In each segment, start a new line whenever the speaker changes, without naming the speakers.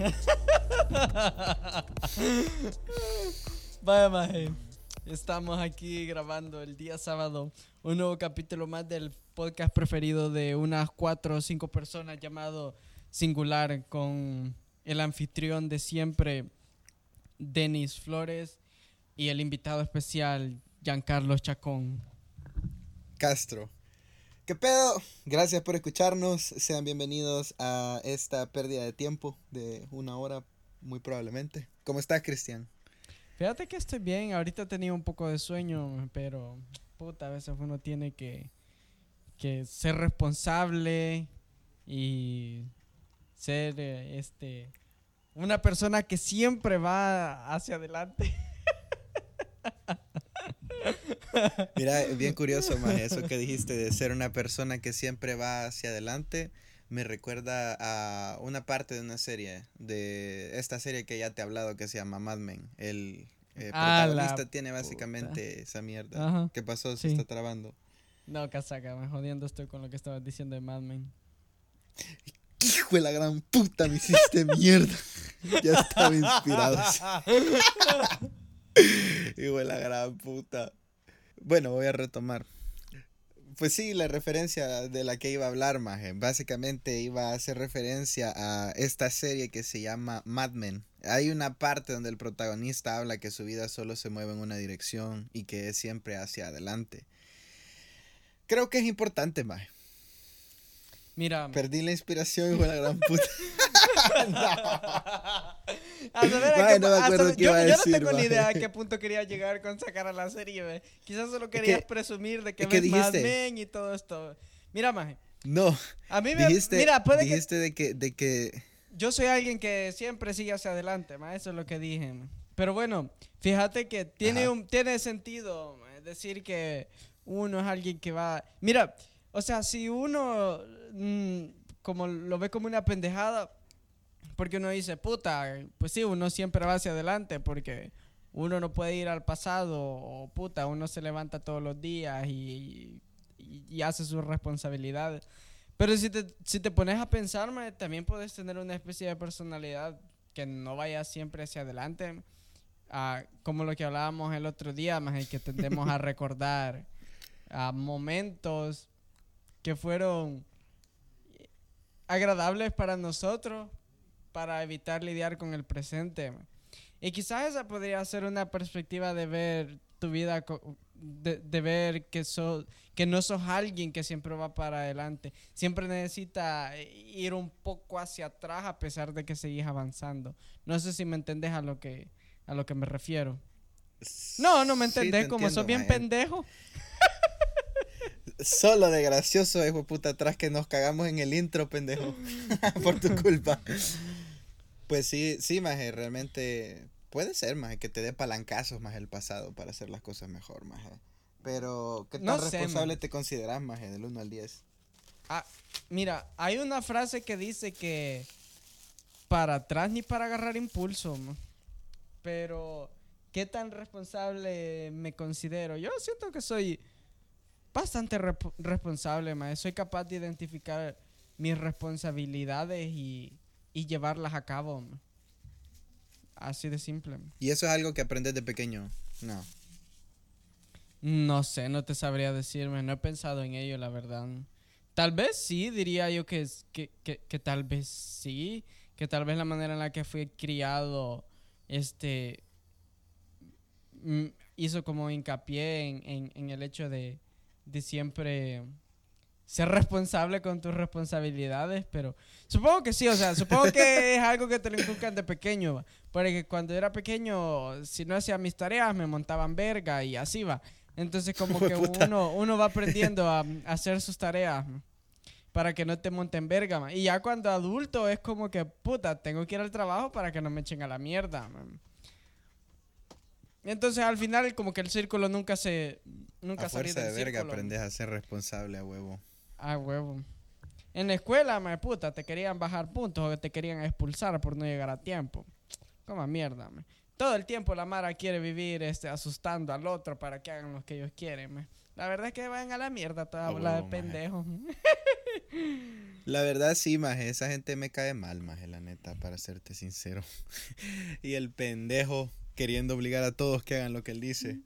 Vaya, maje. Estamos aquí grabando el día sábado un nuevo capítulo más del podcast preferido de unas cuatro o cinco personas llamado Singular con el anfitrión de siempre, Denis Flores, y el invitado especial, Giancarlo Chacón.
Castro. ¿Qué pedo? Gracias por escucharnos. Sean bienvenidos a esta pérdida de tiempo de una hora, muy probablemente. ¿Cómo estás, Cristian?
Fíjate que estoy bien. Ahorita tenía un poco de sueño, pero puta, a veces uno tiene que, que ser responsable y ser eh, este una persona que siempre va hacia adelante.
Mira, bien curioso, más eso que dijiste de ser una persona que siempre va hacia adelante. Me recuerda a una parte de una serie, de esta serie que ya te he hablado que se llama Mad Men. El eh,
Ah,
protagonista tiene básicamente esa mierda.
Ajá,
¿Qué pasó? Se
sí.
está trabando.
No, casaca, me jodiendo estoy con lo que estabas diciendo de Mad Men.
Hijo de la gran puta, me hiciste mierda. Ya estaba inspirado. Hijo de la gran puta. Bueno, voy a retomar. Pues sí, la referencia de la que iba a hablar, Maje. Básicamente iba a hacer referencia a esta serie que se llama Mad Men. Hay una parte donde el protagonista habla que su vida solo se mueve en una dirección y que es siempre hacia adelante. Creo que es importante, Maje.
Mira,
Perdí la inspiración, de la gran puta.
yo, no tengo ni idea a qué punto quería llegar con sacar a la serie, ve. Quizás solo querías
que-
presumir de que
es que
ves Mad
dijiste-
Men y todo esto. Mira, maje,
No,
a mí me...
dijiste,
mira, puede que...
dijiste de que, de que
Yo soy alguien que siempre sigue hacia adelante, ma, eso es lo que dije. ma. Pero bueno, fíjate que tiene,
Ajá.
un, tiene sentido ma, decir que uno es alguien que va... Mira, o sea, si uno mm, como lo ve como una pendejada, porque uno dice, puta, pues sí, uno siempre va hacia adelante porque uno no puede ir al pasado o puta, uno se levanta todos los días y, y- y hace sus responsabilidades. Pero si te, si te pones a pensar, también puedes tener una especie de personalidad que no vaya siempre hacia adelante. Ah, como lo que hablábamos el otro día, más que tendemos a recordar ah, momentos que fueron agradables para nosotros para evitar lidiar con el presente. Y quizás esa podría ser una perspectiva de ver tu vida, de, de ver que, so- que no sos alguien que siempre va para adelante. Siempre necesita eh, ir un poco hacia atrás a pesar de que seguís avanzando. No sé si me entendés a lo que, a lo que me refiero. No, no me
Sí, te
entendés, como
entiendo,
sos bien
maje.
pendejo.
Solo de gracioso, hijo puta, atrás que nos cagamos en el intro, pendejo. Por tu culpa. Pues sí, sí, maje, realmente puede ser, maje, que te dé palancazos, más el pasado para hacer las cosas mejor, maje. Pero, ¿qué tan
No sé,
responsable
maje.
te consideras, maje, del 1 al 10?
Ah, mira, hay una frase que dice que para atrás ni para agarrar impulso, pero ¿qué tan responsable me considero? Yo siento que soy bastante responsable, ma. soy capaz de identificar mis responsabilidades y, y llevarlas a cabo. Así de simple.
Y eso es algo que aprendes de pequeño. No.
No sé, no te sabría decirme, no he pensado en ello, la verdad. Tal vez sí, diría yo que, que, que tal vez sí, que tal vez la manera en la que fui criado, este, mm, hizo como hincapié en, en, en el hecho de, de siempre ser responsable con tus responsabilidades, pero supongo que sí, o sea, supongo que es algo que te lo inculcan de pequeño, porque cuando era pequeño, si no hacía mis tareas, me montaban verga y así va. Entonces como que uno, uno va aprendiendo a, a hacer sus tareas para que no te monten verga. Y ya cuando adulto es como que, puta, tengo que ir al trabajo para que no me echen a la mierda. Entonces al final como que el círculo nunca se... Nunca
a fuerza de
del
verga
círculo.
aprendes a ser responsable a huevo.
Ah, huevo. En la escuela, me puta, te querían bajar puntos o te querían expulsar por no llegar a tiempo. Como mierda, me. Todo el tiempo la Mara quiere vivir este, asustando al otro para que hagan lo que ellos quieren, me. La verdad es que vayan a la mierda toda
A
bola de
huevo,
pendejos.
La verdad sí, maje, esa gente me cae mal, maje, la neta, para serte sincero. y el pendejo queriendo obligar a todos que hagan lo que él dice.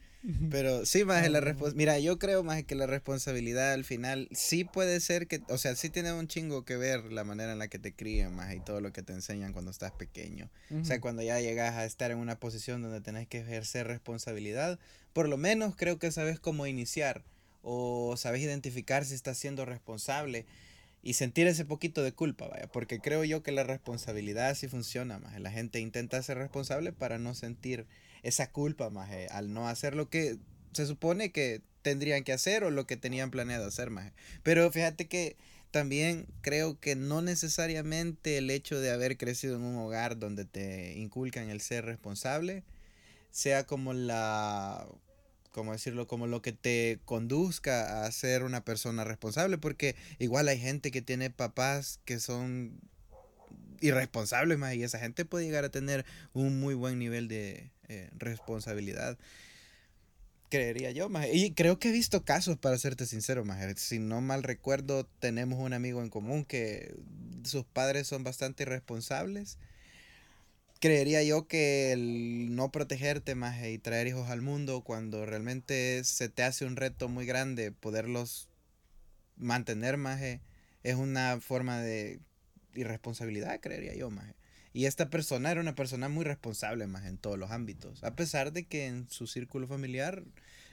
Pero sí, más la responsabilidad. Mira, yo creo más que la responsabilidad al final sí puede ser que, o sea, sí tiene un chingo que ver la manera en la que te crían más y todo lo que te enseñan cuando estás pequeño. O sea, cuando ya llegas a estar en una posición donde tenés que ejercer responsabilidad, por lo menos creo que sabes cómo iniciar o sabes identificar si estás siendo responsable y sentir ese poquito de culpa, vaya, porque creo yo que la responsabilidad sí funciona más. La gente intenta ser responsable para no sentir esa culpa más al no hacer lo que se supone que tendrían que hacer o lo que tenían planeado hacer más. Pero fíjate que también creo que no necesariamente el hecho de haber crecido en un hogar donde te inculcan el ser responsable sea como la como decirlo, como lo que te conduzca a ser una persona responsable, porque igual hay gente que tiene papás que son irresponsables más y esa gente puede llegar a tener un muy buen nivel de eh, responsabilidad. Creería yo, más. Y creo que he visto casos, para serte sincero, más. Si no mal recuerdo, tenemos un amigo en común que sus padres son bastante irresponsables. Creería yo que el no protegerte más y traer hijos al mundo cuando realmente se te hace un reto muy grande poderlos mantener más es una forma de irresponsabilidad, creería yo más. Y esta persona era una persona muy responsable más en todos los ámbitos, a pesar de que en su círculo familiar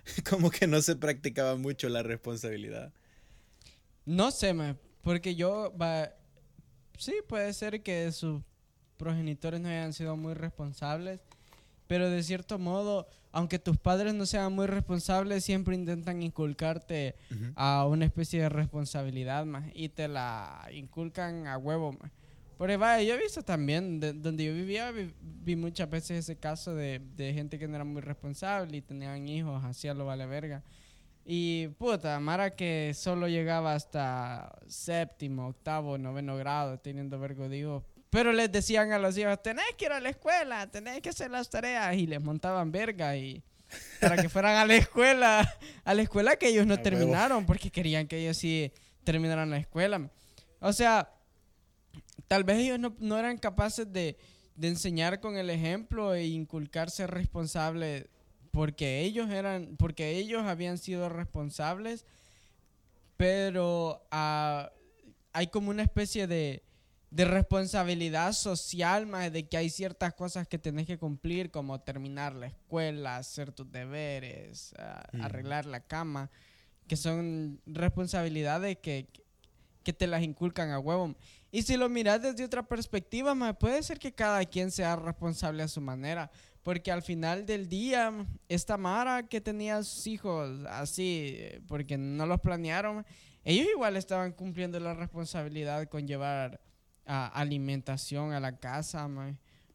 como que no se practicaba mucho la responsabilidad.
No sé, porque yo va sí puede ser que sus progenitores no hayan sido muy responsables, pero de cierto modo, aunque tus padres no sean muy responsables, siempre intentan inculcarte a una especie de responsabilidad más y te la inculcan a huevo más. Pero vaya, yo he visto también, donde yo vivía, vi, muchas veces ese caso de, gente que no era muy responsable y tenían hijos, hacía lo vale verga. Y puta, Mara que solo llegaba hasta séptimo, octavo, noveno grado, teniendo vergo de hijos. Pero les decían a los hijos, tenés que ir a la escuela, tenés que hacer las tareas. Y les montaban verga y para que fueran a la escuela, a la escuela que ellos no terminaron, porque querían que ellos sí terminaran la escuela. O sea, tal vez ellos no, eran capaces de, enseñar con el ejemplo e inculcarse responsable porque ellos eran, porque ellos habían sido responsables, pero ah, hay como una especie de, responsabilidad social, más de que hay ciertas cosas que tenés que cumplir, como terminar la escuela, hacer tus deberes, ah, arreglar la cama, que son responsabilidades que, que te las inculcan a huevo. Y si lo miras desde otra perspectiva, puede ser que cada quien sea responsable a su manera. Porque al final del día, esta Mara que tenía sus hijos así, porque no los planearon, ellos igual estaban cumpliendo la responsabilidad con llevar alimentación a la casa,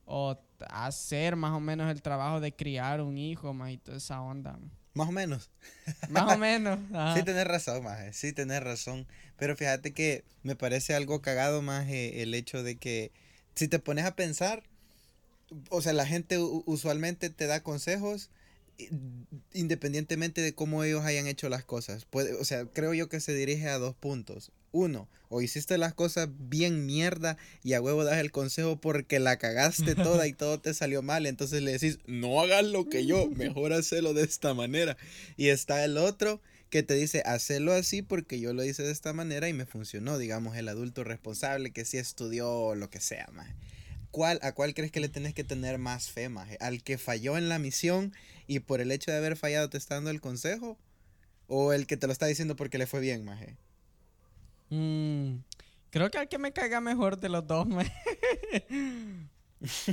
o hacer más o menos el trabajo de criar un hijo, y toda esa onda.
Más o menos.
Más o menos.
Sí, tenés razón, Maje. Sí, tenés razón. Pero fíjate que me parece algo cagado, más el hecho de que si te pones a pensar, o sea, la gente usualmente te da consejos independientemente de cómo ellos hayan hecho las cosas. Puede, o sea, creo yo que se dirige a dos puntos. Uno, o hiciste las cosas bien mierda y a huevo das el consejo porque la cagaste toda y todo te salió mal. Entonces le decís, no hagas lo que yo, mejor hacerlo de esta manera. Y está el otro que te dice, hacelo así porque yo lo hice de esta manera y me funcionó. Digamos, el adulto responsable que sí estudió lo que sea, más. ¿Cuál, ¿A cuál crees que le tienes que tener más fe, maje? ¿Al que falló en la misión y por el hecho de haber fallado te está dando el consejo? ¿O el que te lo está diciendo porque le fue bien, maje?
Mm, creo que al que me caiga mejor de los dos, maje.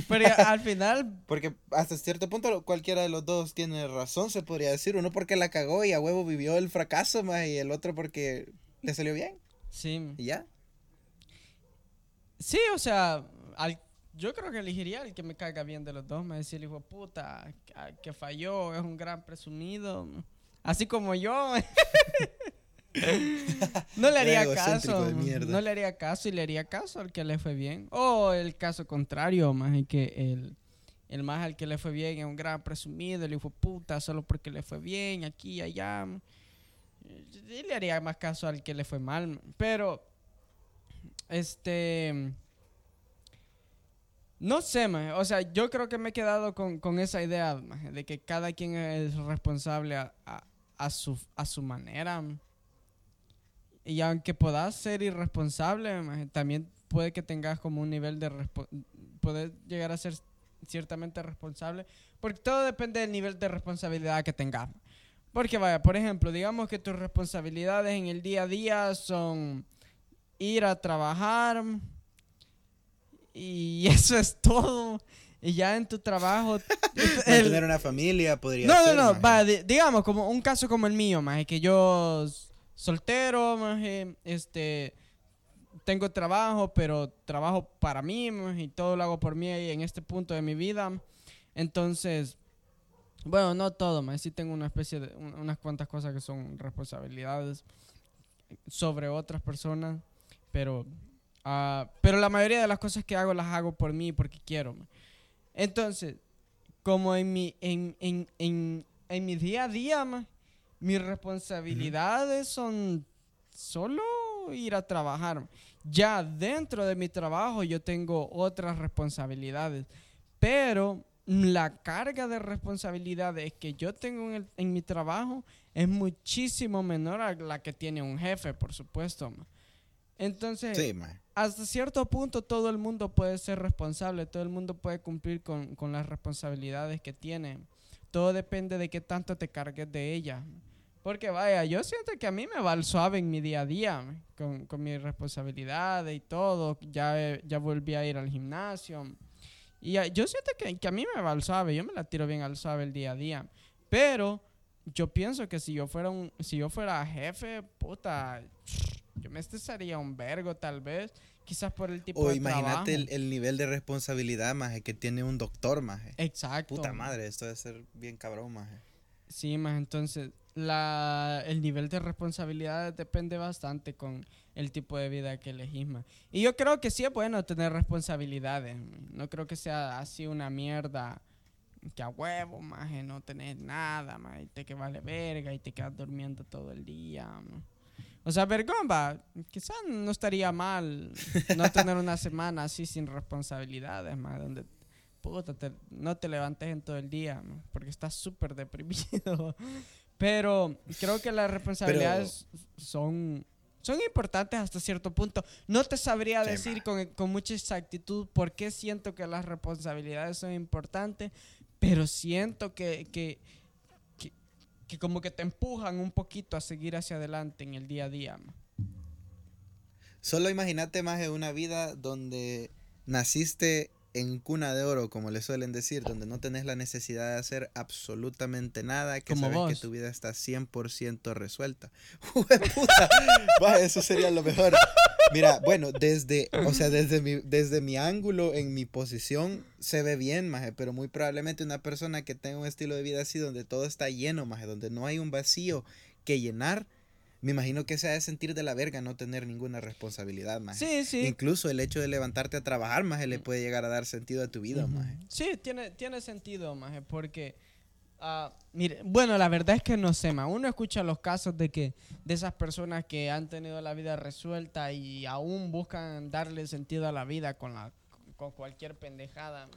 Pero al final...
Porque hasta cierto punto cualquiera de los dos tiene razón, se podría decir. Uno porque la cagó y a huevo vivió el fracaso, maje, y el otro porque le salió bien.
Sí.
¿Y ya?
Sí, o sea, al yo creo que elegiría el que me caiga bien de los dos. Me decía el hijo puta que falló, es un gran presumido. Así como yo. no le haría caso. No le haría caso y le haría caso al que le fue bien. O el caso contrario, más y que el, el más al que le fue bien es un gran presumido. El hijo puta solo porque le fue bien aquí y allá. Y le haría más caso al que le fue mal. Pero este... No sé. O sea, yo creo que me he quedado con, con esa idea, de que cada quien es responsable a, a- a su, a su manera. Y aunque puedas ser irresponsable, maje, también puede que tengas como un nivel de... Puedes llegar a ser ciertamente responsable. Porque todo depende del nivel de responsabilidad que tengas. Porque vaya, por ejemplo, digamos que tus responsabilidades en el día a día son ir a trabajar y eso es todo. Y ya en tu trabajo... el-
Mantener una familia podría
no,
ser.
no, no, di- digamos, como un caso como el mío, más que yo soltero, maje, este, tengo trabajo, pero trabajo para mí, maje, y todo lo hago por mí en este punto de mi vida. Entonces, bueno, no todo, más sí tengo una especie de, un- unas cuantas cosas que son responsabilidades sobre otras personas, pero, ah, pero la mayoría de las cosas que hago las hago por mí porque quiero. maje. Entonces, como en mi, en, en, en, en mi día a día, mis responsabilidades son solo ir a trabajar. Ya dentro de mi trabajo yo tengo otras responsabilidades, pero la carga de responsabilidades que yo tengo en, el- en mi trabajo es muchísimo menor a la que tiene un jefe, por supuesto. ma. Entonces,
Sí,
hasta cierto punto todo el mundo puede ser responsable, todo el mundo puede cumplir con, con las responsabilidades que tiene. Todo depende de qué tanto te cargues de ellas. Porque vaya, yo siento que a mí me va al suave en mi día a día, con, con mis responsabilidades y todo. Ya, ya volví a ir al gimnasio. Y a- yo siento que, que a mí me va al suave, yo me la tiro bien al suave el día a día. Pero yo pienso que si yo fuera un, si yo fuera jefe, puta, yo me estresaría un vergo tal vez, quizás por el tipo
O
de
imagínate el,
trabajo.
el nivel de responsabilidad, maje, que tiene un doctor, maje.
Exacto.
Puta madre, esto debe ser bien cabrón, maje.
Sí, más entonces la, el nivel de responsabilidad depende bastante con el tipo de vida que elegís. Y yo creo que sí es bueno tener responsabilidades. No creo que sea así una mierda que a huevo, más no tenés nada, ma, y te que vale verga y te quedas durmiendo todo el día. O sea, vergón, quizás no estaría mal no tener una semana así sin responsabilidades, más donde puta, te- no te levantes en todo el día, porque estás súper deprimido. Pero creo que las responsabilidades son, son importantes hasta cierto punto. No te sabría
Sí,
decir con, con mucha exactitud por qué siento que las responsabilidades son importantes, pero siento que, que, que, que como que te empujan un poquito a seguir hacia adelante en el día a día. ma.
Solo imagínate, maje, una vida donde naciste en cuna de oro, como le suelen decir, donde no tenés la necesidad de hacer absolutamente nada, que
Como
sabes que tu vida está 100% resuelta. Maje, eso sería lo mejor. Mira, bueno, desde, o sea, desde mi, desde mi ángulo, en mi posición, se ve bien, maje, pero muy probablemente una persona que tenga un estilo de vida así, donde todo está lleno, maje, donde no hay un vacío que llenar, me imagino que se ha de sentir de la verga no tener ninguna responsabilidad, maje.
Sí, sí.
Incluso el hecho de levantarte a trabajar, maje, le puede llegar a dar sentido a tu vida,
Ujú.
maje.
Sí, tiene, tiene sentido, maje, porque, ah, mire, bueno, la verdad es que no sé, ma. Uno escucha los casos de que, de esas personas que han tenido la vida resuelta y aún buscan darle sentido a la vida con la, con cualquier pendejada.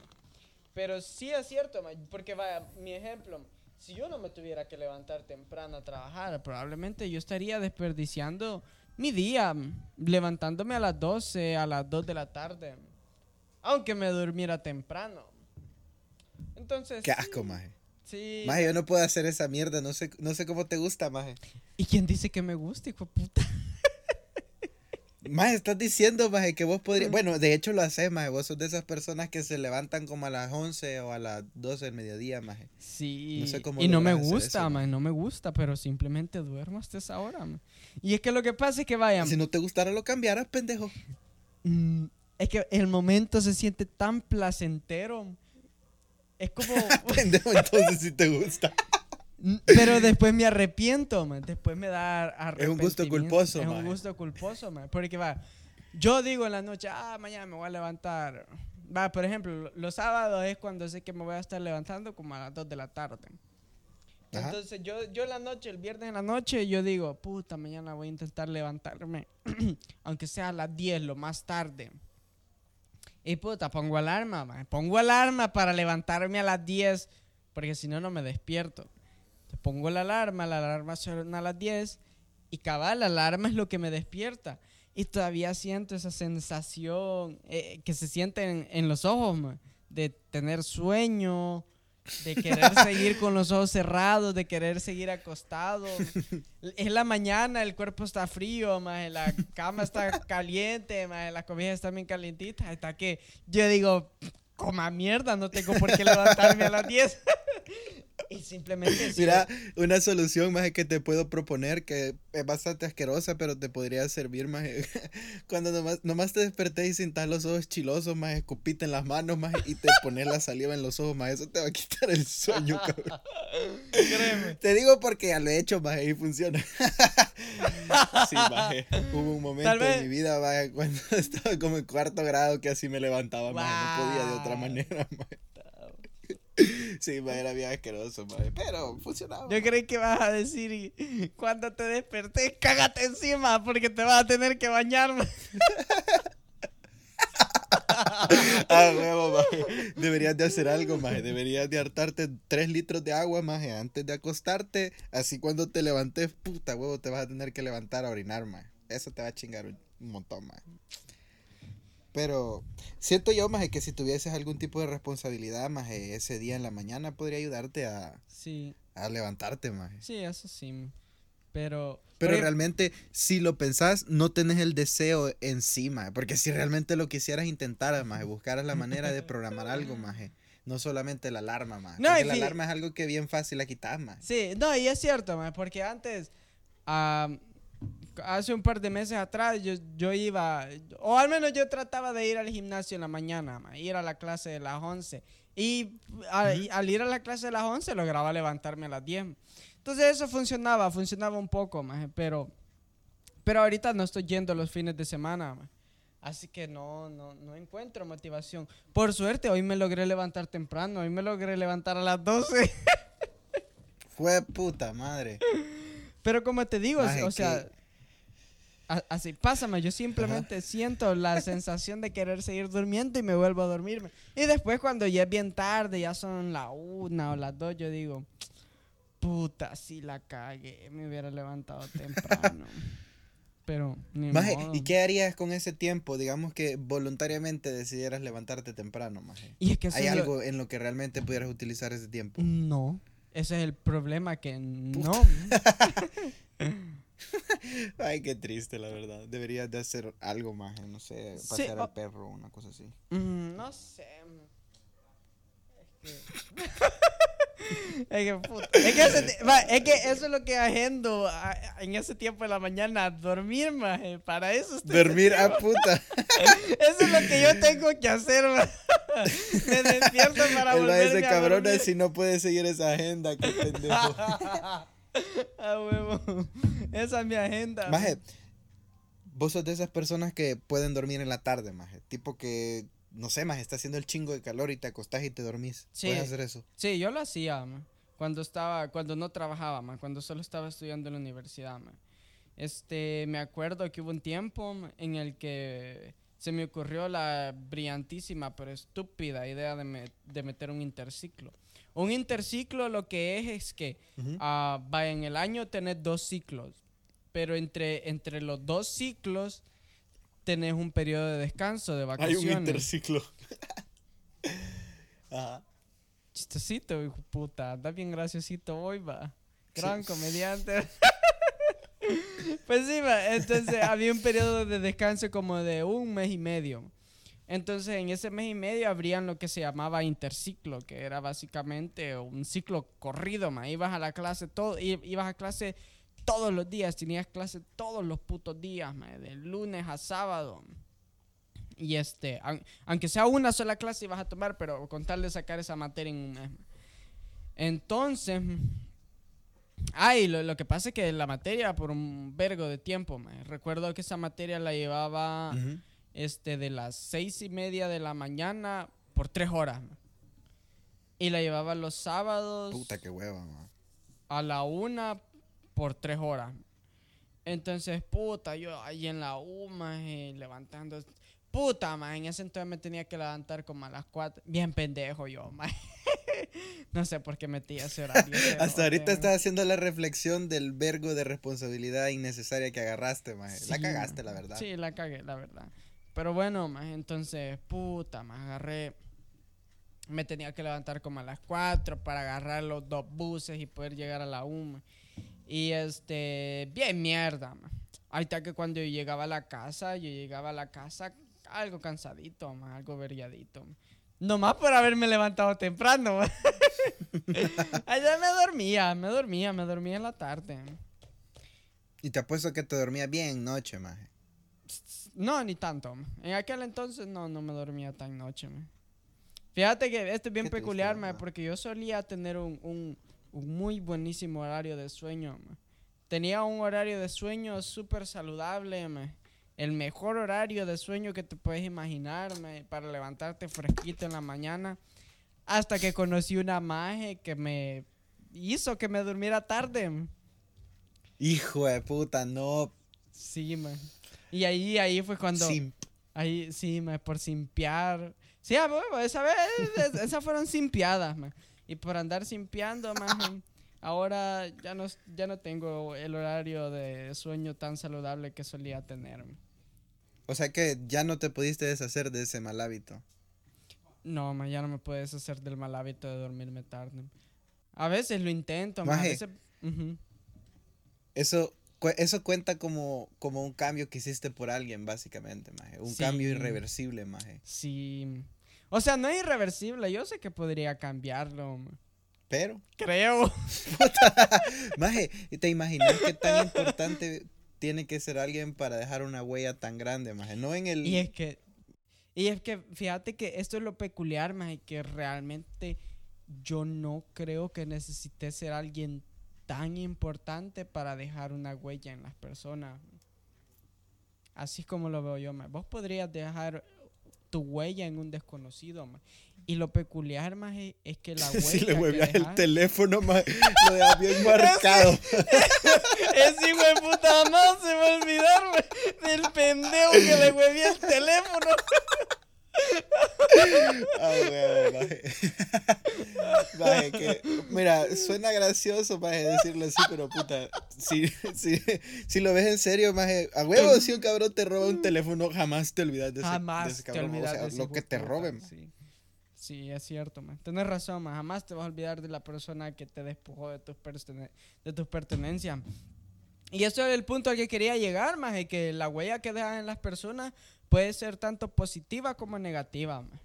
Pero sí es cierto, ma, porque vaya, mi ejemplo, si yo no me tuviera que levantar temprano a trabajar, probablemente yo estaría desperdiciando mi día, levantándome a las 12, a las 2 de la tarde, aunque me durmiera temprano. Entonces,
Qué
sí,
asco, maje.
Sí.
Maje, yo no puedo hacer esa mierda, no sé, no sé cómo te gusta, maje.
¿Y quién dice que me gusta, hijo de puta?
Maje, estás diciendo, maje, que vos podrías... Bueno, de hecho lo haces, maje. Vos sos de esas personas que se levantan como a las 11 o a las 12 del mediodía, maje.
Sí.
No sé cómo
y no me gusta,
eso,
man, no me gusta, pero simplemente duermo hasta esa hora, man. Y es que lo que pasa es que vaya,
Si no te gustara, lo cambiaras, pendejo.
mm, es que el momento se siente tan placentero. Es como
pendejo, entonces si te gusta.
Pero después me arrepiento, man. Después me da
Es un gusto
arrepentimiento.
culposo,
Es un gusto culposo, man. Porque va, yo digo en la noche, ah, mañana me voy a levantar. Va, por ejemplo, lo- los sábados es cuando sé que me voy a estar levantando como a las 2 de la tarde.
Ajá.
Entonces yo, yo en la noche, el viernes en la noche, yo digo, puta, mañana voy a intentar levantarme, aunque sea a las 10, lo más tarde. Y puta, pongo alarma, man. Pongo alarma para levantarme a las 10, porque si no, no me despierto. Entonces, pongo la alarma, la alarma suena a las 10, y cabal, la alarma es lo que me despierta. Y todavía siento esa sensación eh, que se siente en, en los ojos, man, de tener sueño, de querer seguir con los ojos cerrados, de querer seguir acostado. Es la mañana, el cuerpo está frío, más la cama está caliente, más las cobijas están bien calientitas. Hasta que yo digo, coma mierda, no tengo por qué levantarme a las 10. y simplemente...
Mira, una solución más que te puedo proponer que es bastante asquerosa, pero te podría servir más. Cuando nomás, nomás te despertés y sientas los ojos chilosos, más escupite en las manos, más y te pones la saliva en los ojos, más eso te va a quitar el sueño, cabrón.
Créeme.
Te digo porque ya lo he hecho, más y funciona. sí, maje. Hubo un momento
Tal vez-
en mi vida, maje, cuando estaba como en cuarto grado que así me levantaba, maje, no podía de otra manera, maje. Sí, era bien asqueroso, maje, pero funcionaba.
Yo creí que vas a decir, cuando te despertés, cágate encima, porque te vas a tener que bañarme.
Ah, huevo, maje. Deberías de hacer algo, maje. Deberías de hartarte tres litros de agua, maje, antes de acostarte. Así cuando te levantes, puta, huevo, te vas a tener que levantar a orinar, maje. Eso te va a chingar un, un montón, maje. Pero siento yo, maje, que si tuvieses algún tipo de responsabilidad, maje, ese día en la mañana podría ayudarte a,
Sí,
a levantarte, maje.
sí, eso sí. Pero...
Pero realmente, si lo pensás, no tenés el deseo encima. Porque si realmente lo quisieras intentar, maje, buscaras la manera de programar algo, maje. No solamente la alarma, maje.
No,
porque la alarma es algo que bien fácil la quitas, maje.
Sí, no, y es cierto, ma, porque antes, am, hace un par de meses atrás, yo, yo iba, o al menos yo trataba de ir al gimnasio en la mañana, ma, ir a la clase de las 11. Y a- y al ir a la clase de las 11 lograba levantarme a las 10. Entonces eso funcionaba, funcionaba un poco, ma, pero, pero ahorita no estoy yendo los fines de semana. ma. Así que no, no, no encuentro motivación. Por suerte, hoy me logré levantar temprano. Hoy me logré levantar a las 12.
Fue puta madre.
Pero como te digo, o sea, así, pásame, yo simplemente siento la sensación de querer seguir durmiendo y me vuelvo a dormirme. Y después cuando ya es bien tarde, ya son la una o las dos, yo digo, puta, si la cagué, me hubiera levantado temprano. Pero, ni
Maje,
modo.
¿y qué harías con ese tiempo? Digamos que voluntariamente decidieras levantarte temprano, maje.
Y es que eso
¿Hay
lo-
algo en lo que realmente pudieras utilizar ese tiempo?
No, ese es el problema que no.
Ay, qué triste, la verdad. Deberías de hacer algo, maje. No sé,
Sí,
pasear
o-
al perro o una cosa así.
Mm, no sé. Es que. es que, puta, es que ese ti- va, es que eso es lo que agendo a- en ese tiempo de la mañana, dormir, maje. Para eso estoy-
Dormir a puta.
Eso es lo que yo tengo que hacer, maje. Me despierto para
El maje ese
a
cabrón si no puede seguir esa agenda, qué pendejo.
A huevo. Esa es mi agenda.
Maje, vos sos de esas personas que pueden dormir en la tarde, maje. Tipo que, no sé, maje, está haciendo el chingo de calor y te acostás y te dormís.
Sí.
Puedes hacer eso.
Sí, yo lo hacía, cuando estaba, cuando no trabajaba, cuando solo estaba estudiando en la universidad. Este, me acuerdo que hubo un tiempo en el que se me ocurrió la brillantísima pero estúpida idea de, me- de meter un interciclo. Un interciclo lo que es es que ah, va en el año tenés dos ciclos, pero entre, entre los dos ciclos tenés un periodo de descanso, de
Hay
vacaciones.
un interciclo. Ajá.
Chistosito, hijo puta. Anda bien graciosito hoy, va. Gran
Sí.
comediante. pues sí, va. Entonces había un periodo de descanso como de un mes y medio. Entonces en ese mes y medio habrían lo que se llamaba interciclo, que era básicamente un ciclo corrido, ma. Ibas a la clase todo, ibas a clase todos los días, tenías clase todos los putos días, ma, de lunes a sábado. Y este, aun- aunque sea una sola clase ibas a tomar, pero con tal de sacar esa materia en un mes. Entonces, ay, lo, lo que pasa es que la materia por un vergo de tiempo, ma. recuerdo que esa materia la llevaba. Este, de las seis y media de la mañana por tres horas. Y la llevaba los sábados.
Puta, qué hueva, ma.
a la una por tres horas. Entonces, puta, yo ahí en la U, maje, levantando. Puta, maje, en ese entonces me tenía que levantar como a las cuatro. Bien pendejo yo, no sé por qué metí ese horario.
Hasta ahorita estás haciendo la reflexión del vergo de responsabilidad innecesaria que agarraste, maje. la cagaste, la verdad.
Sí, la cagué, la verdad. Pero bueno, maje, entonces, puta, me agarré. Me tenía que levantar como a las 4 para agarrar los dos buses y poder llegar a la UMA. Y este, bien mierda, ma. Ahí está que cuando yo llegaba a la casa, yo llegaba a la casa algo cansadito, ma, algo vergueadito. ma. Nomás por haberme levantado temprano. Allá me dormía, me dormía, me dormía en la tarde.
Y te apuesto que te dormía bien noche, maje.
No, ni tanto. En aquel entonces no, no me dormía tan noche. ma. Fíjate que esto es bien
Qué triste,
peculiar,
¿verdad?
porque yo solía tener un, un- un muy buenísimo horario de sueño. Tenía un horario de sueño súper saludable. El mejor horario de sueño que te puedes imaginar ma, para levantarte fresquito en la mañana. Hasta que conocí una maje que me hizo que me durmiera tarde.
Hijo de puta, no.
Sí, ma. Y ahí, ahí fue cuando...
Simp.
Ahí sí, ma, por simpiar. Sí, a huevo, esa vez, es- esas fueron simpiadas, ma. Y por andar simpiando, ma, ahora ya no, ya no tengo el horario de sueño tan saludable que solía tener.
O sea que ya no te pudiste deshacer de ese mal hábito.
No, ma, ya no me puedes hacer del mal hábito de dormirme tarde. A veces lo intento, ma, a veces... Ujú.
Eso, cu- eso cuenta como, como un cambio que hiciste por alguien, básicamente, maje. Un cambio irreversible, maje.
Sí. O sea, no es irreversible, yo sé que podría cambiarlo.
Pero,
Creo.
maje, ¿te imaginas qué tan importante tiene que ser alguien para dejar una huella tan grande, maje? No en el...
Y es que, y es que fíjate que esto es lo peculiar, más que realmente yo no creo que necesite ser alguien tan importante para dejar una huella en las personas. Así es como lo veo yo, ma. Vos podrías dejar tu huella en un desconocido, ma. Y lo peculiar, más es, es que la huella
si le hueveas el teléfono, maje, lo dejas bien marcado.
Ese hijo de puta jamás se va a olvidarme del pendejo que le huevé el teléfono.
Ah, huevo, que, mira, suena gracioso, maje, decirlo así, pero puta, si, si, si lo ves en serio, maje, a huevo, si un cabrón te roba un teléfono, jamás te olvidas de ese, de
Jamás
ese
te
cabrón.
olvidas
o sea,
de ese
lo que te roben.
Sí. Sí, es cierto, man. Tienes razón, man. Jamás te vas a olvidar de la persona que te despojó de tus, pertene- de tus pertenencias. Y eso es el punto al que quería llegar, más que la huella que dejan en las personas puede ser tanto positiva como negativa, man.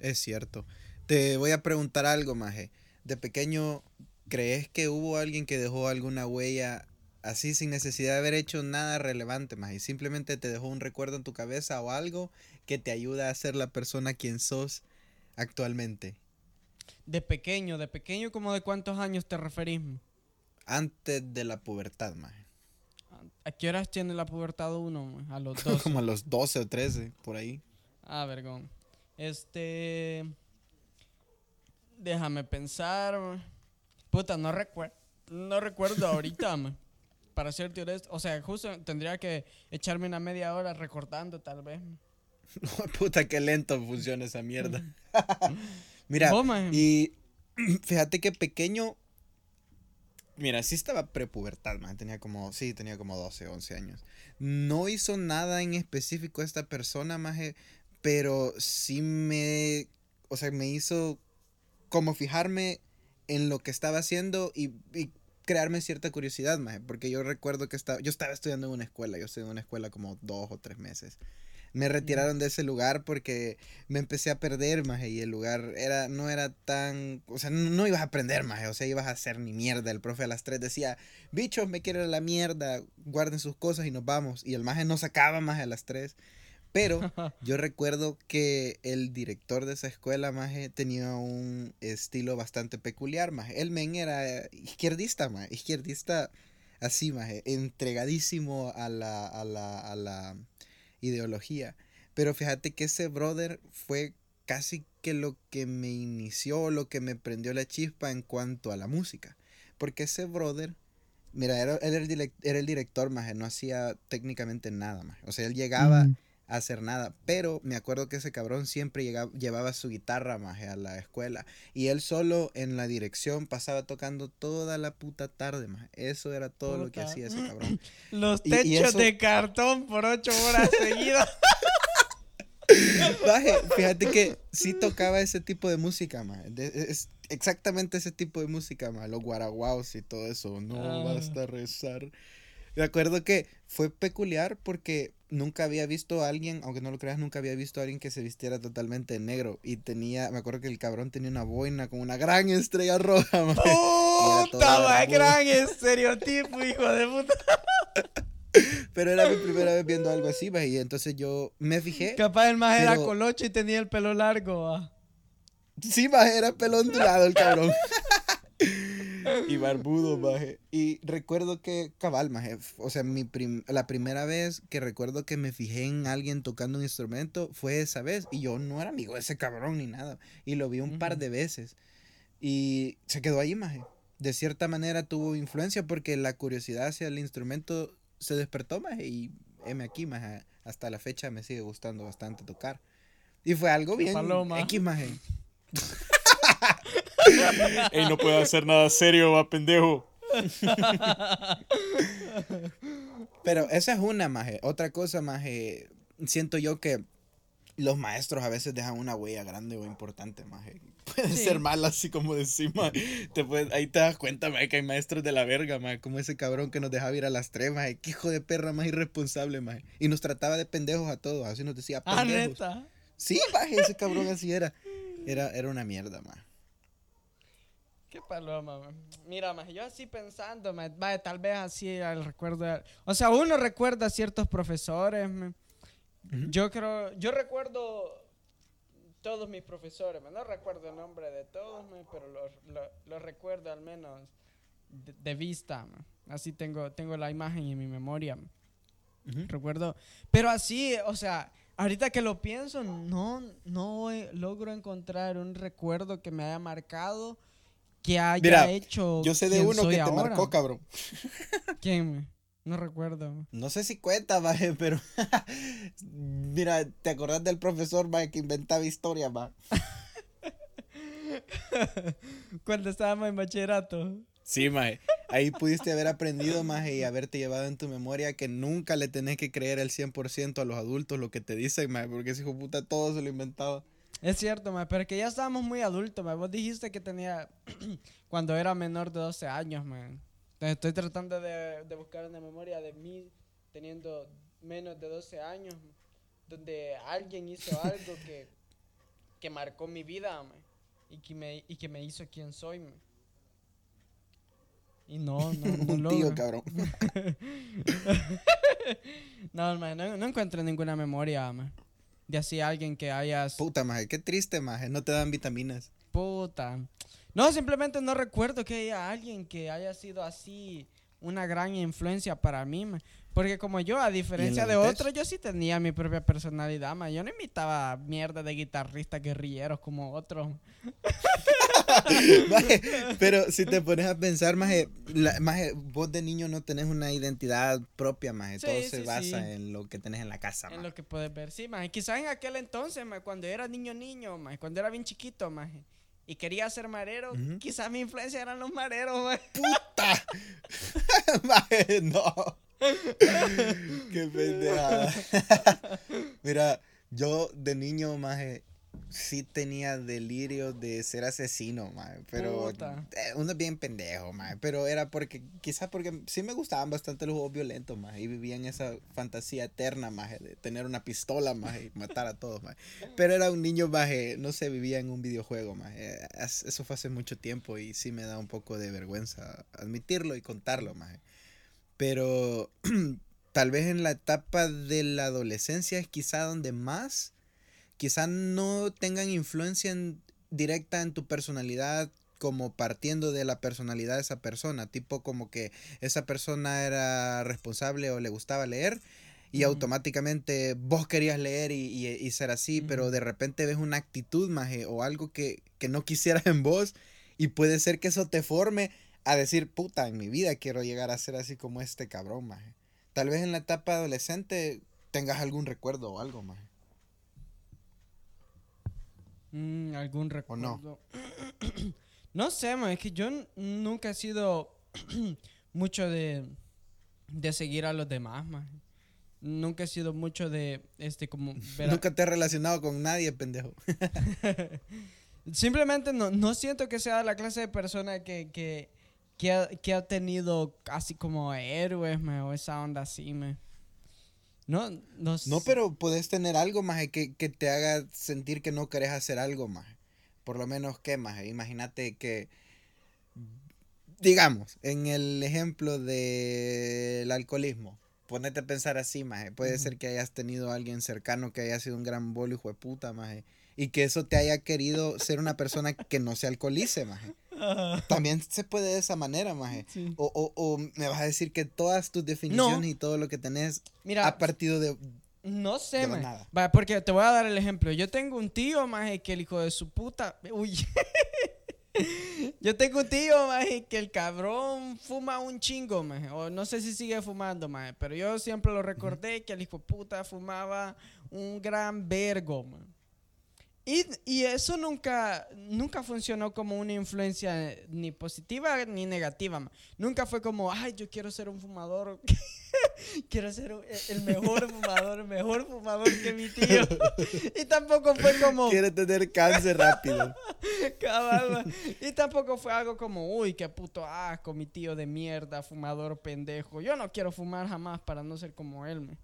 Es cierto. Te voy a preguntar algo, maje. De pequeño, ¿crees que hubo alguien que dejó alguna huella así sin necesidad de haber hecho nada relevante, maje? Simplemente te dejó un recuerdo en tu cabeza o algo que te ayuda a ser la persona quien sos actualmente.
De pequeño, de pequeño, como de cuántos años te referís?
Antes de la pubertad, maje.
¿A qué horas tiene la pubertad uno? A los dos.
Como a los 12 o 13, por ahí.
Ah, vergón. Este. Déjame pensar. Puta, no recuerdo. No recuerdo ahorita, ma. Para serte honesto. O sea, justo tendría que echarme una media hora recordando, tal vez.
Puta, qué lento funciona esa mierda. Mira, y fíjate que pequeño. Mira, sí estaba prepubertad, man. Tenía como, sí, tenía como 12, 11 años. No hizo nada en específico esta persona, maje, pero sí me, o sea, me hizo como fijarme en lo que estaba haciendo y, y crearme cierta curiosidad, maje, porque yo recuerdo que estaba, yo estaba estudiando en una escuela, yo estudié en una escuela como dos o tres meses. Me retiraron de ese lugar porque me empecé a perder, maje, y el lugar era, no era tan, o sea, no, no ibas a aprender, maje, o sea, ibas a hacer ni mierda. El profe a las 3 decía, bichos, me quiero la mierda, guarden sus cosas y nos vamos. Y el maje no sacaba maje a las 3. Pero yo recuerdo que el director de esa escuela, maje, tenía un estilo bastante peculiar, maje. El men era izquierdista, maje, izquierdista así, maje, entregadísimo a la, a la, a la ideología. Pero fíjate que ese brother fue casi que lo que me inició, lo que me prendió la chispa en cuanto a la música. Porque ese brother, mira, era, era, el, era el director, más no hacía técnicamente nada más. O sea, él llegaba a hacer nada. Pero me acuerdo que ese cabrón siempre llegaba, llevaba su guitarra más a la escuela. Y él solo en la dirección pasaba tocando toda la puta tarde más. Eso era todo lo que hacía ese cabrón.
Los techos de cartón por ocho horas seguidas.
Fíjate que sí tocaba ese tipo de música, más. Es exactamente ese tipo de música, más. Los guaraguaos y todo eso. No ah. basta rezar. Me acuerdo que fue peculiar porque nunca había visto a alguien, aunque no lo creas, nunca había visto a alguien que se vistiera totalmente negro. Y tenía, me acuerdo que el cabrón tenía una boina con una gran estrella roja, man.
¡Puta, gran estereotipo, hijo de puta!
Pero era mi primera vez viendo algo así, y entonces yo me fijé.
Capaz el más era colocho y tenía el pelo largo,
Sí, más era pelo ondulado el cabrón. y barbudo, maje. Y recuerdo que, cabal, maje, o sea, mi la primera vez que recuerdo que me fijé en alguien tocando un instrumento fue esa vez. Y yo no era amigo de ese cabrón ni nada. Y lo vi un par de veces. Y se quedó ahí, maje. De cierta manera tuvo influencia porque la curiosidad hacia el instrumento se despertó, maje. Y M aquí, maje. Hasta la fecha me sigue gustando bastante tocar. Y fue algo bien Paloma. X, maje.
Ey, no puede hacer nada serio, va pendejo.
Pero esa es una, maje. Otra cosa, maje. Siento yo que los maestros a veces dejan una huella grande o importante, maje. Puede ser mal así como decimos. Te ahí te das cuenta, maje, que hay maestros de la verga, maje. Como ese cabrón que nos dejaba ir a las tres, maje. Qué hijo de perra más irresponsable, maje. Y nos trataba de pendejos a todos. Así nos decía
ah, pendejos. ¿Ah, neta?
Sí, maje, ese cabrón así era. Era, era una mierda, maje.
Qué paloma, Mira, más yo así pensando, tal vez así el recuerdo. o sea, uno recuerda ciertos profesores. Yo creo, yo recuerdo todos mis profesores, no recuerdo el nombre de todos, pero los recuerdo al menos de, vista. Así tengo, tengo la imagen en mi memoria. Recuerdo, pero así, o sea, ahorita que lo pienso, no, no logro encontrar un recuerdo que me haya marcado que haya hecho.
Yo sé de uno que te marcó, cabrón.
¿Quién? No recuerdo.
No sé si cuenta, maje, pero. Mira, ¿te acordás del profesor, maje, que inventaba historia, maje?
Cuando estábamos en bachillerato.
Sí, maje. Ahí pudiste haber aprendido, maje, y haberte llevado en tu memoria que nunca le tenés que creer al 100% a los adultos lo que te dicen, maje, porque ese hijo puta todo se lo inventaba.
Es cierto, ma, pero que ya estábamos muy adultos, ma. Vos dijiste que tenía cuando era menor de 12 años, man. Estoy tratando de, buscar una memoria de mí teniendo menos de 12 años, donde alguien hizo algo que, que marcó mi vida, y que me, y que me hizo quien soy, Y no, no, no
Un tío, cabrón.
no, man, no, no encuentro ninguna memoria, man de así alguien que hayas...
Puta, maje, qué triste, maje, no te dan vitaminas.
Puta. No, simplemente no recuerdo que haya alguien que haya sido así una gran influencia para mí, porque como yo, a diferencia de otros, yo sí tenía mi propia personalidad, man. Yo no imitaba mierda de guitarristas guerrilleros como otros.
pero si te pones a pensar, más vos de niño no tenés una identidad propia, más todo se basa en lo que tenés en la casa.
En lo que puedes ver, sí, más quizás en aquel entonces, cuando era niño niño, cuando era bien chiquito, más y quería ser marero, quizás mi influencia eran los mareros,
¡Puta! no. Qué pendejada. Mira, yo de niño, maje, sí tenía delirio de ser asesino, pero eh, uno es bien pendejo, pero era porque quizás porque sí me gustaban bastante los juegos violentos, y vivía en esa fantasía eterna, de tener una pistola, y matar a todos. Pero era un niño, mae, no sé, vivía en un videojuego, mae. Eso fue hace mucho tiempo y sí me da un poco de vergüenza admitirlo y contarlo. Pero tal vez en la etapa de la adolescencia es quizá donde más quizá no tengan influencia directa en tu personalidad como partiendo de la personalidad de esa persona, tipo como que esa persona era responsable o le gustaba leer y automáticamente vos querías leer y, y- y ser así, pero de repente ves una actitud, maje, o algo que, que no quisieras en vos y puede ser que eso te forme a decir, puta, en mi vida quiero llegar a ser así como este cabrón, maje. Tal vez en la etapa adolescente tengas algún recuerdo o algo, maje.
Mm, ¿Algún
¿O
recuerdo?
no?
No sé, man, es que yo nunca he sido mucho de, de seguir a los demás, man. Nunca he sido mucho de, este, como... ver a-
Nunca te has relacionado con nadie, pendejo.
Simplemente no, no siento que sea la clase de persona que, que, que, ha, que ha tenido así como héroes, man, o esa onda así, man. No, no,
No, pero puedes tener algo, maje, que, que te haga sentir que no querés hacer algo, maje. Por lo menos, ¿qué, maje? Imagínate que, digamos, en el ejemplo del alcoholismo, ponete a pensar así, maje. Puede ser que hayas tenido a alguien cercano que haya sido un gran bolo hijo de puta, maje. Y que eso te haya querido ser una persona que no se alcoholice, maje. También se puede de esa manera, maje.
Sí.
O, o, o me vas a decir que todas tus definiciones y todo lo que tenés
Mira,
ha partido de,
No sé,
De
man.
nada.
Va, porque te voy a dar el ejemplo. Yo tengo un tío, maje, que el hijo de su puta. Uy. Yo tengo un tío, maje, que el cabrón fuma un chingo, maje. O no sé si sigue fumando, maje. Pero yo siempre lo recordé que el hijo de puta fumaba un gran vergo, man. Y, y eso nunca, nunca funcionó como una influencia ni positiva ni negativa. man. Nunca fue como, ay, yo quiero ser un fumador. quiero ser un- el mejor fumador, el mejor fumador que mi tío. y tampoco fue como...
Quiere tener cáncer rápido.
Cabal. Y tampoco fue algo como, uy, qué puto asco, mi tío de mierda, fumador pendejo. Yo no quiero fumar jamás para no ser como él, man.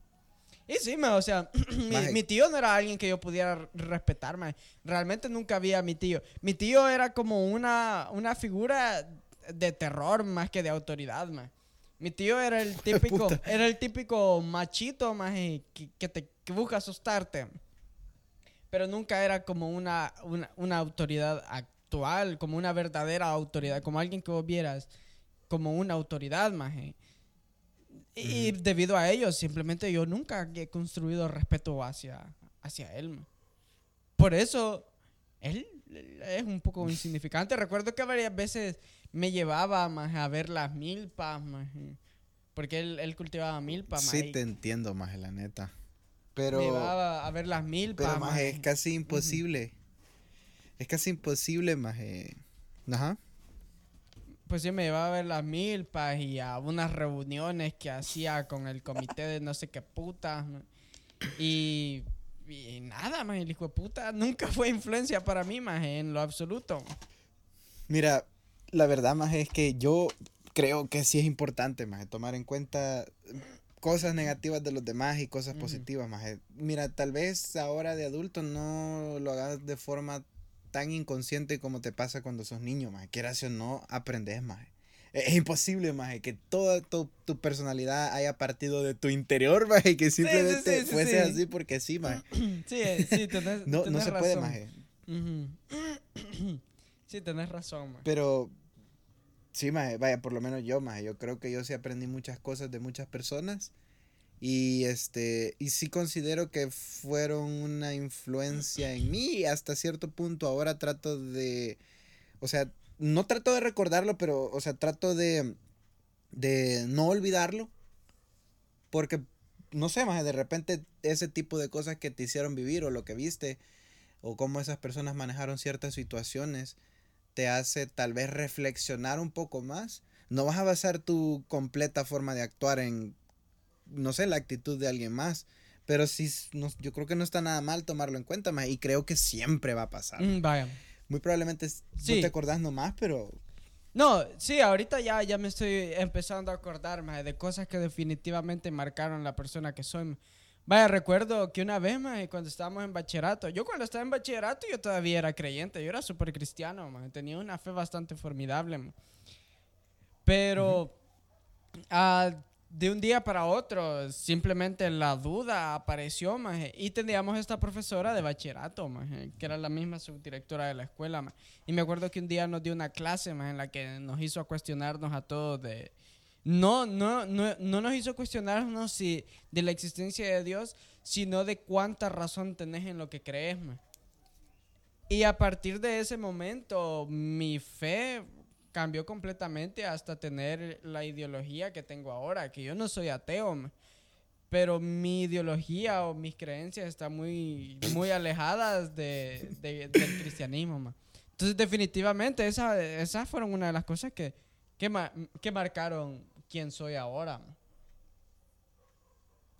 Y sí, man, o sea, mi, mi tío no era alguien que yo pudiera respetar, man. Realmente nunca vi a mi tío. Mi tío era como una, una figura de terror más que de autoridad, man. Mi tío era el típico,
puta.
era el típico machito, más que, que te que busca asustarte pero nunca era como una, una, una autoridad actual, como una verdadera autoridad, como alguien que vos vieras como una autoridad, maje. Y, debido a ello, simplemente yo nunca he construido respeto hacia, hacia él. Por eso, él es un poco insignificante. Recuerdo que varias veces me llevaba maje, a ver las milpas, maje, porque él, él cultivaba milpas.
Sí te entiendo, más la neta. Pero,
Me llevaba a ver las milpas.
pero más es casi imposible. Es casi imposible, más Ajá.
Pues sí, me llevaba a ver las milpas y a unas reuniones que hacía con el comité de no sé qué putas. Y, y nada, más el hijo de puta nunca fue influencia para mí, más en lo absoluto.
Mira, la verdad, más es que yo creo que sí es importante, más tomar en cuenta cosas negativas de los demás y cosas positivas, más Mira, tal vez ahora de adulto no lo hagas de forma tan inconsciente como te pasa cuando sos niño, más quieras o no, aprendes más. Es es imposible, más que toda tu, tu personalidad haya partido de tu interior, más y que simplemente
sí, sí,
fuese
sí.
así porque sí, más.
Sí, eh, sí, tenés,
No, no se puede,
razón.
más.
Ujú. Sí, tenés razón, ma.
Pero sí, maje, vaya, por lo menos yo, maje, yo creo que yo sí aprendí muchas cosas de muchas personas y este y sí considero que fueron una influencia en mí hasta cierto punto ahora trato de o sea, no trato de recordarlo, pero o sea, trato de de no olvidarlo porque no sé, maje, de repente ese tipo de cosas que te hicieron vivir o lo que viste o cómo esas personas manejaron ciertas situaciones te hace tal vez reflexionar un poco más. No vas a basar tu completa forma de actuar en, no sé, la actitud de alguien más. Pero sí, no- yo creo que no está nada mal tomarlo en cuenta, más y creo que siempre va a pasar.
Mm, vaya.
Muy probablemente
Sí.
no te acordás nomás, pero
No, sí, ahorita ya, ya me estoy empezando a acordar ma, de cosas que definitivamente marcaron la persona que soy. Vaya, recuerdo que una vez, ma, cuando estábamos en bachillerato, yo cuando estaba en bachillerato yo todavía era creyente, yo era súper cristiano, tenía una fe bastante formidable. Pero ah, de un día para otro, simplemente la duda apareció, maje, y teníamos esta profesora de bachillerato, maje, que era la misma subdirectora de la escuela, maje. y me acuerdo que un día nos dio una clase, maje, en la que nos hizo cuestionarnos a todos de, no, no, no, no nos hizo cuestionarnos si de la existencia de Dios, sino de cuánta razón tenés en lo que crees. ma. Y a partir de ese momento, mi fe cambió completamente hasta tener la ideología que tengo ahora, que yo no soy ateo, pero mi ideología o mis creencias están muy, muy alejadas de, de- del cristianismo. ma. Entonces, definitivamente, esa- esas fueron una de las cosas que, que, ma- que marcaron quién soy ahora. ma.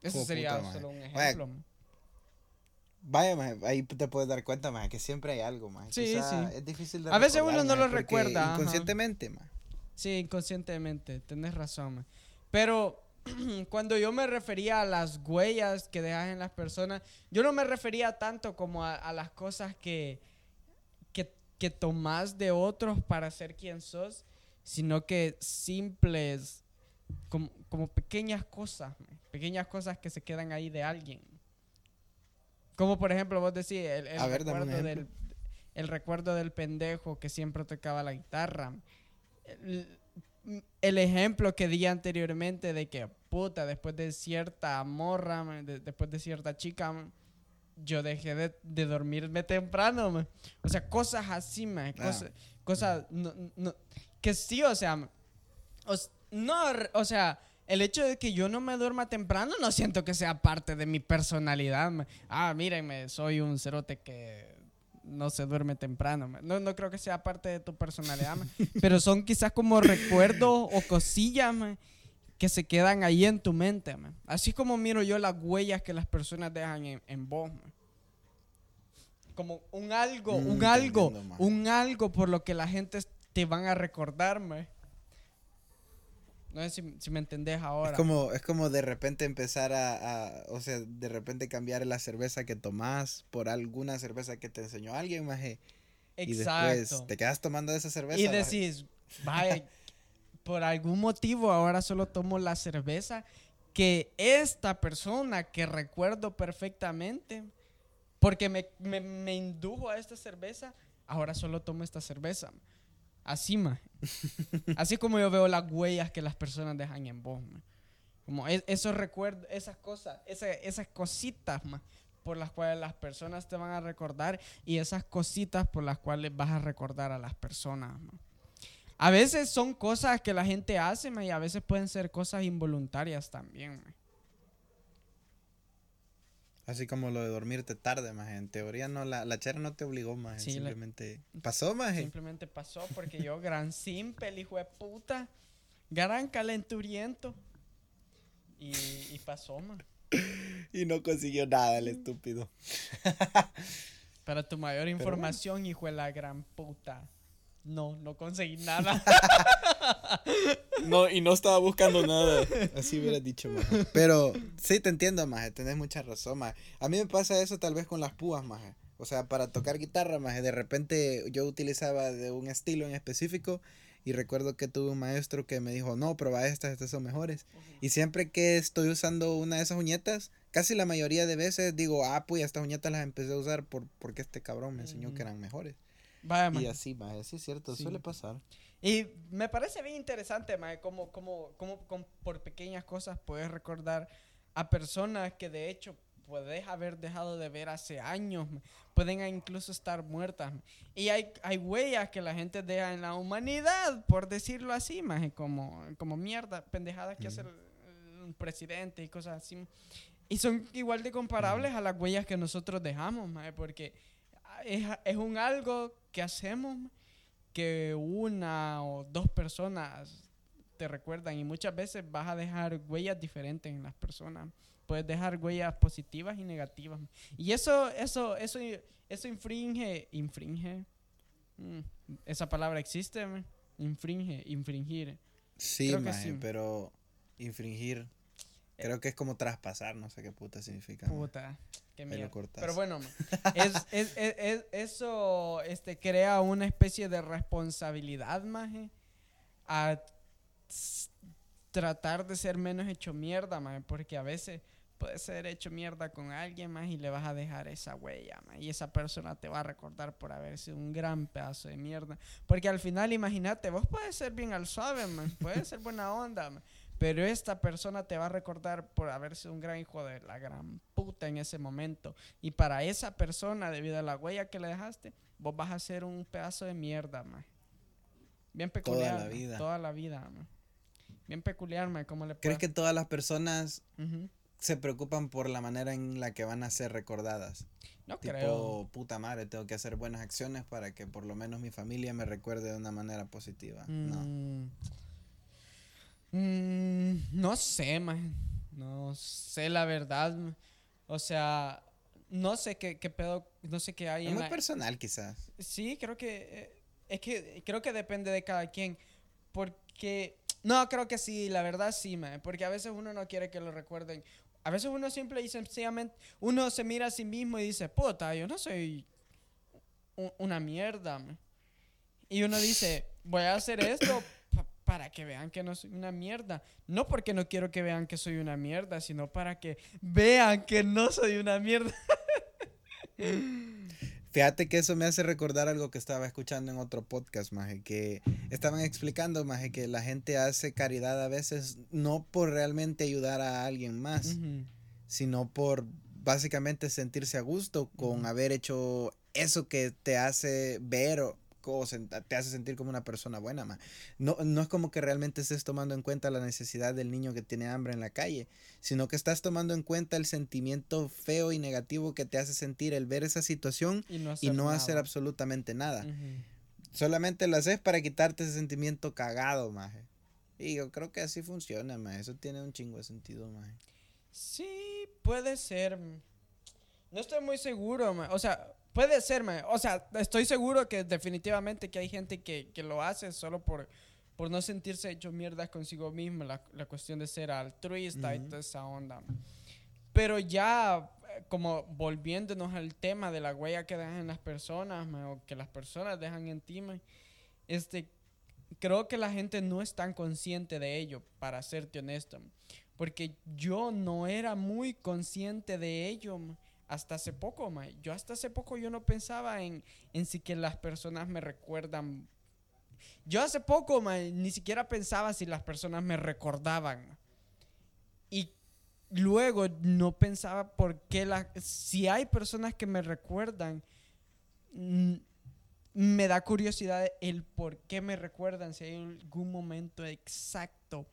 Eso sería
puta,
solo un ejemplo.
Vaya, maje, ahí te puedes dar cuenta, maje, que siempre hay algo, maje.
Sí,
Quizá
sí.
Es difícil de
A veces uno no
maje,
lo recuerda.
Inconscientemente, maje.
Sí, inconscientemente, tenés razón. ma. Pero cuando yo me refería a las huellas que dejas en las personas, yo no me refería tanto como a, a las cosas que, que, que tomás de otros para ser quien sos, sino que simples, como, como pequeñas cosas, pequeñas cosas que se quedan ahí de alguien. Como por ejemplo, vos decís, el, el
ver,
recuerdo del, el recuerdo del pendejo que siempre tocaba la guitarra. El, el ejemplo que di anteriormente de que, puta, después de cierta morra, de- después de cierta chica, yo dejé de, de dormirme temprano, man. O sea, cosas así, man,
Ah.
cosas, cosas, no, no- que sí, o sea, o no, o sea, el hecho de que yo no me duerma temprano no siento que sea parte de mi personalidad. Ah, mírenme, soy un cerote que no se duerme temprano. No, no creo que sea parte de tu personalidad, pero son quizás como recuerdos o cosillas que se quedan ahí en tu mente. Así como miro yo las huellas que las personas dejan en, en vos. Como un algo,
Mm,
un
te
algo,
entiendo,
un algo por lo que la gente te van a recordar. No sé si, si me entendés ahora.
Es como, es como de repente empezar a, a- o sea, de repente cambiar la cerveza que tomás por alguna cerveza que te enseñó alguien, maje. Y después
Exacto.
te quedas tomando esa cerveza.
Y decís, vaya, por algún motivo ahora solo tomo la cerveza que esta persona que recuerdo perfectamente, porque me, me, me indujo a esta cerveza, ahora solo tomo esta cerveza. Así, ma. Así como yo veo las huellas que las personas dejan en vos, ma. Como es- esos recuerdos, esas cosas, esa- esas cositas, ma, por las cuales las personas te van a recordar y esas cositas por las cuales vas a recordar a las personas. A veces son cosas que la gente hace ma, y a veces pueden ser cosas involuntarias también.
Así como lo de dormirte tarde, maje. En teoría no, la, la chera no te obligó.
Sí, la-
simplemente pasó, maje.
Simplemente pasó porque yo, gran simple, hijo de puta, gran calenturiento. Y, y pasó, man.
Y no consiguió nada el estúpido.
Para tu mayor
bueno.
información, hijo de la gran puta. No, no conseguí nada.
No, y no estaba buscando nada.
Así hubieras dicho, maje. Pero sí te entiendo, maje. Tenés mucha razón, maje. A mí me pasa eso tal vez con las púas, maje. O sea, para tocar guitarra, maje. De repente yo utilizaba de un estilo en específico. Y recuerdo que tuve un maestro que me dijo, no, prueba estas, estas son mejores. Y siempre que estoy usando una de esas uñetas, casi la mayoría de veces digo, ah, pues estas uñetas las empecé a usar por, porque este cabrón me enseñó que eran mejores.
Vaya, man.
Y así, maje, sí es cierto,
Sí.
suele pasar.
Y me parece bien interesante, mae, cómo, cómo, cómo con- por pequeñas cosas puedes recordar a personas que de hecho puedes haber dejado de ver hace años, mae. pueden incluso estar muertas. mae. Y hay, hay huellas que la gente deja en la humanidad, por decirlo así, mae, como, como mierda, pendejadas que hace el, el presidente y cosas así. Y son igual de comparables a las huellas que nosotros dejamos, mae, porque es, es un algo que hacemos que una o dos personas te recuerdan y muchas veces vas a dejar huellas diferentes en las personas. Puedes dejar huellas positivas y negativas. Y eso, eso, eso, eso infringe, infringe. Mm, esa palabra existe, man? infringe, infringir.
Sí, maje,
sí.
pero infringir creo que es como traspasar, no sé qué puta significa. maje.
Puta, qué mierda. Pero bueno, es, es- es- es- eso este, crea una especie de responsabilidad, maje, a tratar de ser menos hecho mierda, maje, porque a veces puedes ser hecho mierda con alguien más y le vas a dejar esa huella, ma, y esa persona te va a recordar por haber sido un gran pedazo de mierda. Porque al final, imagínate, vos puedes ser bien al suave, man, puedes ser buena onda, man, pero esta persona te va a recordar por haber sido un gran hijo de la gran puta en ese momento. Y para esa persona, debido a la huella que le dejaste, vos vas a ser un pedazo de mierda, man. Bien
Toda
peculiar.
la
ma,
vida.
Toda la vida, man. Bien peculiar, man, ¿cómo le
¿Crees que todas las personas se preocupan por la manera en la que van a ser recordadas?
No
tipo,
creo.
puta madre, tengo que hacer buenas acciones para que por lo menos mi familia me recuerde de una manera positiva. No.
Mm. No sé, man. No sé la verdad. O sea, no sé qué, qué pedo, no sé qué hay
Es
en
muy
la...
personal quizás.
Sí, creo que... eh, es que creo que depende de cada quien. Porque... No, creo que sí, la verdad sí, man. Porque a veces uno no quiere que lo recuerden. A veces uno simple y sencillamente... Uno se mira a sí mismo y dice, puta, yo no soy una mierda, man". Y uno dice, voy a hacer esto para que vean que no soy una mierda. No porque no quiero que vean que soy una mierda, sino para que vean que no soy una mierda.
Fíjate que eso me hace recordar algo que estaba escuchando en otro podcast, maje, que estaban explicando, maje, que la gente hace caridad a veces no por realmente ayudar a alguien más, sino por básicamente sentirse a gusto con haber hecho eso que te hace ver o, o te hace sentir como una persona buena, ma. No, no es como que realmente estés tomando en cuenta la necesidad del niño que tiene hambre en la calle, sino que estás tomando en cuenta el sentimiento feo y negativo que te hace sentir el ver esa situación
Y no
y
hacer,
no hacer
nada.
absolutamente nada. Solamente lo haces para quitarte ese sentimiento cagado, maje. Y yo creo que así funciona, maje. Eso tiene un chingo de sentido, maje.
Sí, puede ser. No estoy muy seguro, ma. o sea, puede ser, ma. o sea, estoy seguro que definitivamente que hay gente que, que lo hace solo por, por no sentirse hecho mierda consigo mismo, la, la cuestión de ser altruista y
Ujú.
toda esa onda. Pero ya, eh, como volviéndonos al tema de la huella que dejan las personas, ma, o que las personas dejan en ti, ma, este, creo que la gente no es tan consciente de ello, para serte honesto. ma. Porque yo no era muy consciente de ello hasta hace poco, ma. Yo hasta hace poco yo no pensaba en, en si que las personas me recuerdan. Yo hace poco, ma, ni siquiera pensaba si las personas me recordaban. Y luego no pensaba por qué la, si hay personas que me recuerdan, mm, me da curiosidad el por qué me recuerdan, si hay algún momento exacto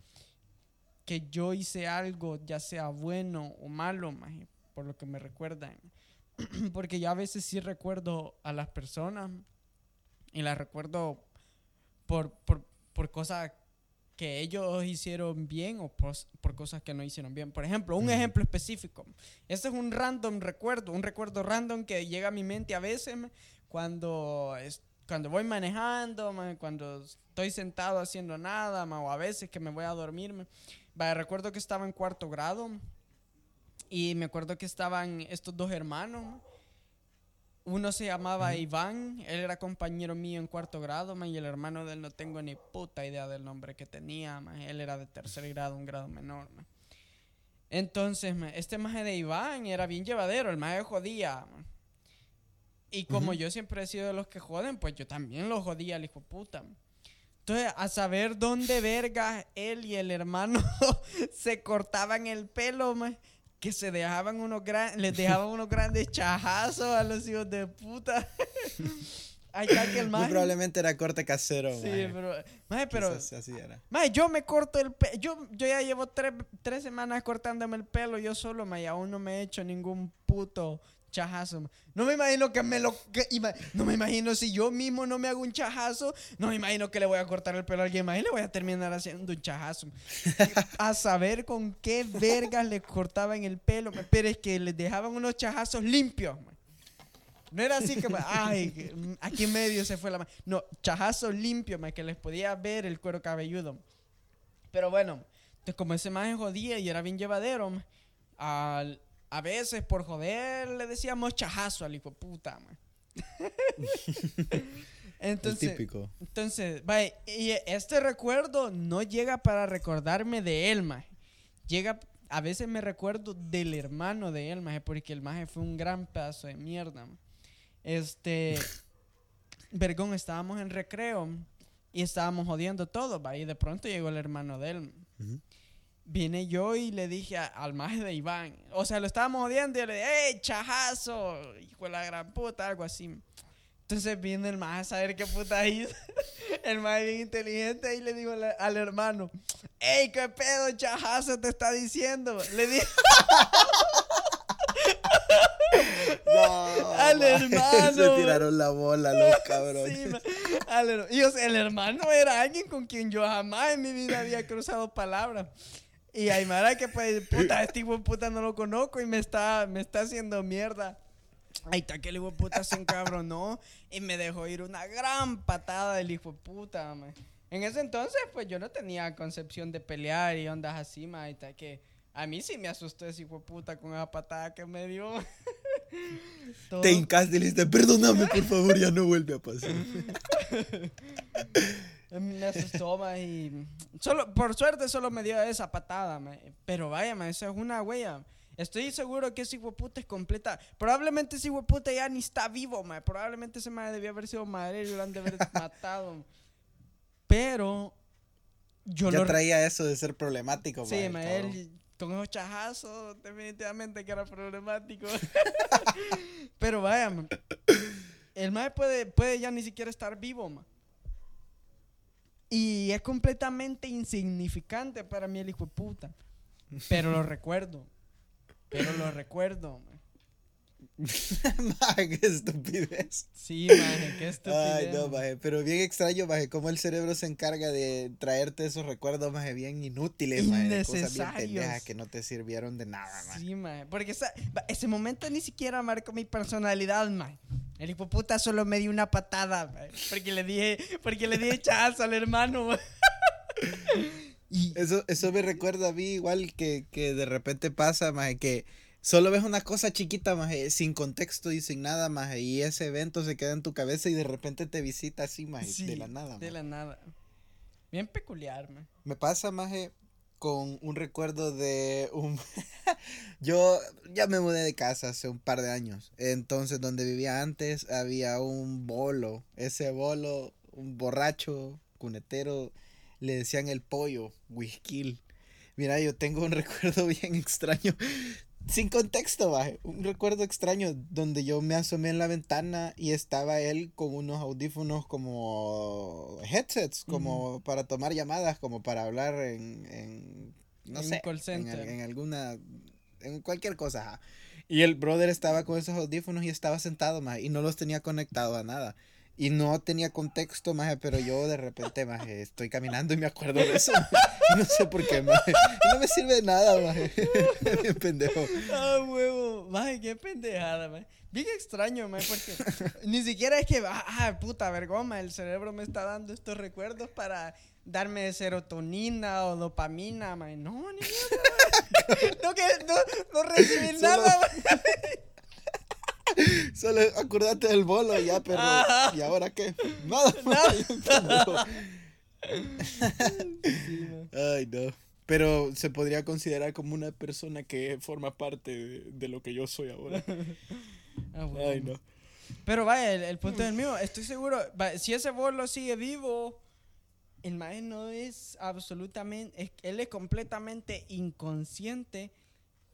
que yo hice algo, ya sea bueno o malo, maje, por lo que me recuerdan. Porque yo a veces sí recuerdo a las personas y las recuerdo por, por, por cosas que ellos hicieron bien o por, por cosas que no hicieron bien. Por ejemplo, un
Ujú.
ejemplo específico. Este es un random recuerdo, un recuerdo random que llega a mi mente a veces cuando, es- cuando voy manejando, ma, cuando estoy sentado haciendo nada, o a veces que me voy a dormir. Vaya, recuerdo que estaba en cuarto grado y me acuerdo que estaban estos dos hermanos. ma. Uno se llamaba Iván, él era compañero mío en cuarto grado, ma, y el hermano de él no tengo ni puta idea del nombre que tenía, ma. él era de tercer grado, un grado menor. Entonces, este maje de Iván era bien llevadero, el maje jodía. Y como yo siempre he sido de los que joden, pues yo también lo jodía al hijo puta. Entonces, a saber dónde verga él y el hermano se cortaban el pelo, que se dejaban unos gran, les dejaban unos grandes chajazos a los hijos de puta. Está que el maje.
probablemente era corte casero,
Sí,
maje.
pero, maje, pero
así era.
Yo me corto el pelo. Yo, yo ya llevo tres, tres semanas cortándome el pelo yo solo, mae, y aún no me he hecho ningún puto chajazo. No me imagino que me lo... no me imagino si yo mismo no me hago un chajazo, no me imagino que le voy a cortar el pelo a alguien más y le voy a terminar haciendo un chajazo. A saber con qué vergas le cortaban el pelo, pero es que les dejaban unos chajazos limpios. No era así que, ay, mm, aquí en medio se fue la mano. No, chajazo limpio, ma, que les podía ver el cuero cabelludo. Pero bueno, entonces como ese más jodía y era bien llevadero, al- a veces por joder le decíamos chajazo al hijo puta, ma.
El
Entonces,
típico.
entonces, vaya, y este recuerdo no llega para recordarme de él. Llega a veces me recuerdo del hermano de él, maje, porque el maje fue un gran pedazo de mierda. ma. Este, vergón, estábamos en recreo y estábamos jodiendo todo, va, y de pronto llegó el hermano de él.
Ujú.
Vine yo y le dije a- al maje de Iván, o sea, lo estábamos jodiendo y yo le dije, ¡Ey, chajazo! Hijo de la gran puta, algo así. Entonces viene el maje a saber qué puta hizo. El maje bien inteligente y le dijo al, al hermano, ¡Ey, qué pedo, chajazo te está diciendo! Le dije
No,
Al hermano.
Se tiraron la bola los cabrones.
Sí, al y o sea, el hermano era alguien con quien yo jamás en mi vida había cruzado palabras. Y Aymara que pues, puta, este hijo puta no lo conozco y me está, me está haciendo mierda. Ahí está que el hijo puta se encabronó y me dejó ir una gran patada del hijo puta, ma. En ese entonces, pues yo no tenía concepción de pelear y ondas así, ma. Ahí está que a mí sí me asustó ese hijo puta con esa patada que me dio. Todo-
Te hincaste y le dijiste, perdóname, por favor, ya no vuelve a pasar.
Me asustó, ma, y solo, por suerte solo me dio esa patada, ma. Pero vaya, ma, eso es una huella. Estoy seguro que ese hijo de puta es completa. Probablemente ese hijo de puta ya ni está vivo, ma. Probablemente ese ma debió haber sido madre y lo han de haber matado. Pero yo
ya
lo
traía eso de ser problemático.
Sí, ma, él con esos chajazos, definitivamente que era problemático. Pero vaya, el mae puede, puede ya ni siquiera estar vivo, ma. Y es completamente insignificante para mí el hijo de puta. Pero lo recuerdo. Pero lo recuerdo.
Maje, qué estupidez.
Sí, maje, qué estupidez.
Ay, no,
ma.
maje, pero bien extraño, maje, cómo el cerebro se encarga de traerte esos recuerdos, maje, bien inútiles, maje, de cosas bien pendejas que no te sirvieron de nada, maje.
Sí, mae. Porque esa- ese momento ni siquiera marcó mi personalidad, mae. El hijo de puta solo me dio una patada, mae, Porque le dije, porque le dije chazo al hermano, mae. Y
Eso, eso me recuerda a mí igual que, que de repente pasa, maje, que solo ves una cosa chiquita, maje, sin contexto y sin nada, maje, y ese evento se queda en tu cabeza y de repente te visita así, maje,
sí,
de la nada,
De
maje.
la nada. Bien peculiar, mae.
Me pasa, maje, con un recuerdo de un... Yo ya me mudé de casa hace un par de años. Entonces, donde vivía antes había un bolo. Ese bolo, un borracho, cunetero, le decían el pollo, whisky. Mira, yo tengo un recuerdo bien extraño. Sin contexto, maje. Un recuerdo extraño donde yo me asomé en la ventana y estaba él con unos audífonos como headsets, como para tomar llamadas, como para hablar en, en no
En un
sé,
call
en,
center.
en alguna, en cualquier cosa. ajá. Y el brother estaba con esos audífonos y estaba sentado, más y no los tenía conectado a nada. Y no tenía contexto, maje, pero yo de repente, maje, estoy caminando y me acuerdo de eso. maje. No sé por qué, maje. No me sirve de nada, maje. Bien pendejo.
Ah, huevo. Mae, qué pendejada, mae. Bien extraño, mae, porque ni siquiera es que, ah, ah, puta vergoma, el cerebro me está dando estos recuerdos para darme serotonina o dopamina, mae. No, ni mierda, mae. No, que no, no recibí
Solo-
nada, mae.
Solo acordate del bolo ya, pero.
Ajá.
¿Y ahora qué? Nada, pendejo. Ay, no. Pero se podría considerar como una persona que forma parte de, de lo que yo soy ahora.
Ah, huevo.
Ay, no.
Pero vaya, el, el punto es el mío. Estoy seguro, va, si ese bolo sigue vivo, el mae no es absolutamente, es- él es completamente inconsciente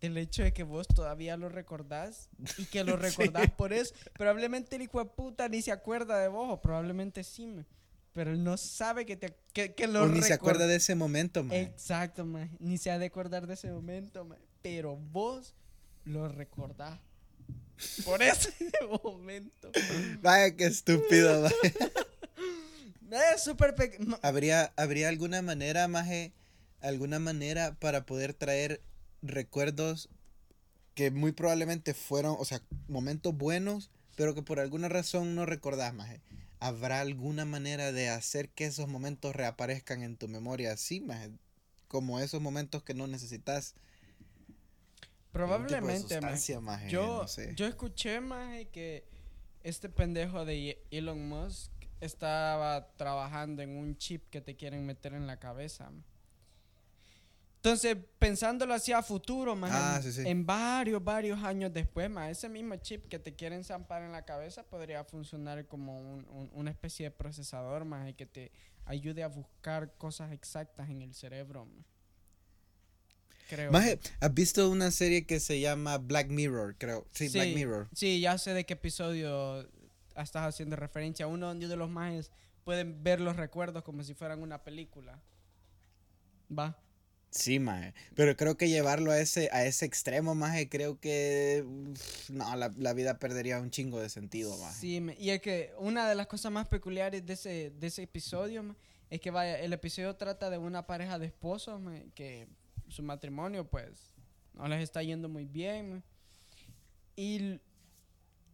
del hecho de que vos todavía lo recordás y que lo recordás por eso. Probablemente el hijo de puta ni se acuerda de vos, o probablemente sí, mae, pero él no sabe que, te, que, que lo
O ni se acuerda de ese momento, maje.
Exacto, mae. Ni se ha de acordar de ese momento, mae. Pero vos lo recordás por ese momento.
Vaya, qué estúpido, maje.
Es súper
¿Habría, ¿Habría alguna manera, Maje, alguna manera para poder traer recuerdos que muy probablemente fueron, o sea, momentos buenos, pero que por alguna razón no recordás, Maje? ¿Habrá alguna manera de hacer que esos momentos reaparezcan en tu memoria así, Maje? Como esos momentos que no necesitas.
Probablemente,
maje,
Yo,
no sé.
yo escuché, maje, que este pendejo de Elon Musk estaba trabajando en un chip que te quieren meter en la cabeza. Entonces, pensándolo hacia futuro, más
Ah,
en,
sí, sí.
en varios, varios años después, más ese mismo chip que te quieren zampar en la cabeza podría funcionar como un- un- una especie de procesador, más y que te ayude a buscar cosas exactas en el cerebro. ma. Creo.
Maje, ¿has visto una serie que se llama Black Mirror? Creo. Sí, Black Mirror.
Sí, ya sé de qué episodio estás haciendo referencia. Uno donde los majes pueden ver los recuerdos como si fueran una película. Va.
Sí, maje. Pero creo que llevarlo a ese, a ese extremo, maje, creo que. No, la, la vida perdería un chingo de sentido, maje.
Sí, me- y es que una de las cosas más peculiares de ese, de ese episodio ma, es que vaya, el episodio trata de una pareja de esposos ma, que su matrimonio pues no les está yendo muy bien. Y,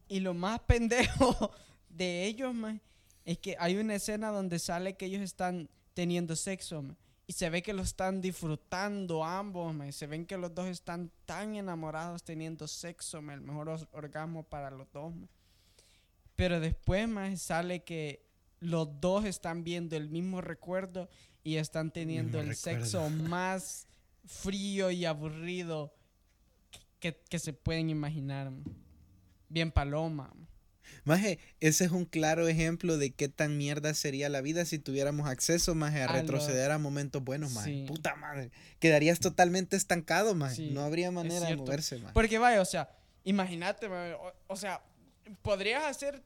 y lo más pendejo de ellos ma, es que hay una escena donde sale que ellos están teniendo sexo ma, y se ve que lo están disfrutando ambos, se ven que los dos están tan enamorados teniendo sexo, el mejor orgasmo para los dos. Pero después más sale que los dos están viendo el mismo recuerdo y están teniendo el
recuerdo.
sexo más frío y aburrido que, que se pueden imaginar. ma. Bien paloma. Ma.
Maje, ese es un claro ejemplo de qué tan mierda sería la vida si tuviéramos acceso, maje, a
A lo-
retroceder a momentos buenos, maje.
Sí.
Puta madre. Quedarías totalmente estancado, maje.
Sí,
no habría manera de moverse, maje.
Porque vaya, o sea, imagínate, ma, o, o sea, podrías hacer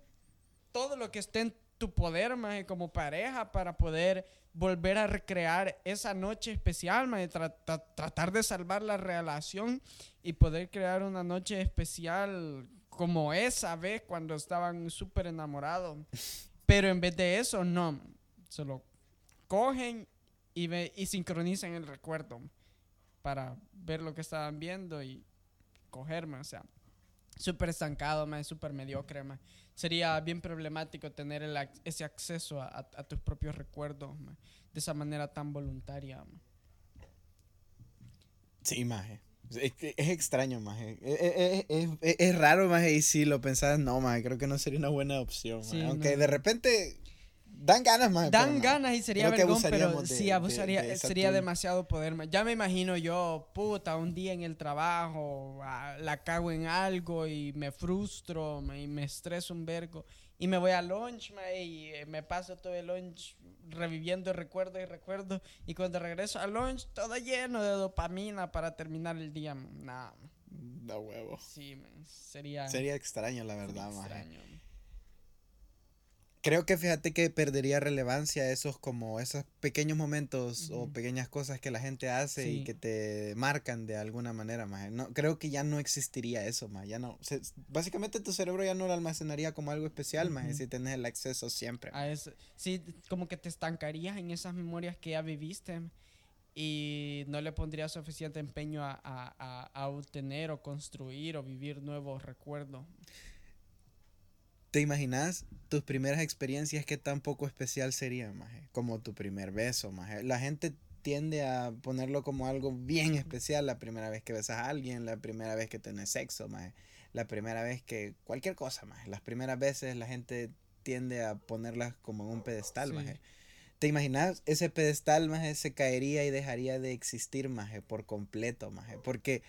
todo lo que esté en tu poder, maje, como pareja para poder volver a recrear esa noche especial, maje, tra- tra- tratar de salvar la relación y poder crear una noche especial como esa vez cuando estaban súper enamorados. Pero en vez de eso, no, solo cogen y, ve, y sincronizan el recuerdo para ver lo que estaban viendo y cogerme, o sea, súper estancado, más súper mediocre, ma. Sería bien problemático tener el ese acceso a, a- a tus propios recuerdos ma, de esa manera tan voluntaria. ma.
Sí, maje. Es, es extraño, maje. Es, es- es- raro, maje. Y si lo pensás, no, maje. Creo que no sería una buena opción.
Sí,
Aunque
no.
de repente dan ganas, pero
Dan ganas y sería vergón, pero
de-
sí, abusaría,
de
sería demasiado poder. Ya me imagino yo, puta, un día en el trabajo, ah, la cago en algo y me frustro y me estreso un vergo. Y me voy a lunch y eh, me paso todo el lunch reviviendo recuerdos y recuerdos. Y cuando regreso al lunch, todo lleno de dopamina para terminar el día. Nah,
Da huevo.
sí, sería,
Sería extraño, la verdad, maje.
extraño.
Creo que fíjate que perdería relevancia esos como esos pequeños momentos o
Ujú.
pequeñas cosas que la gente hace y
Sí.
que te marcan de alguna manera, maje. No, creo que ya no existiría eso, más. Ya no. se- básicamente tu cerebro ya no lo almacenaría como algo especial, maje,
Ujú.
si tenés el acceso siempre.
a eso. Sí, como que te estancarías en esas memorias que ya viviste y no le pondrías suficiente empeño a, a, a- a obtener o construir o vivir nuevos recuerdos.
¿Te imaginas tus primeras experiencias qué tan poco especial serían, maje? Como tu primer beso, maje. La gente tiende a ponerlo como algo bien especial la primera vez que besas a alguien, la primera vez que tenés sexo, maje. La primera vez que cualquier cosa, maje. Las primeras veces la gente tiende a ponerlas como en un pedestal,
Sí.
maje. ¿Te imaginas? Ese pedestal, maje, se caería y dejaría de existir, maje, por completo, maje. Porque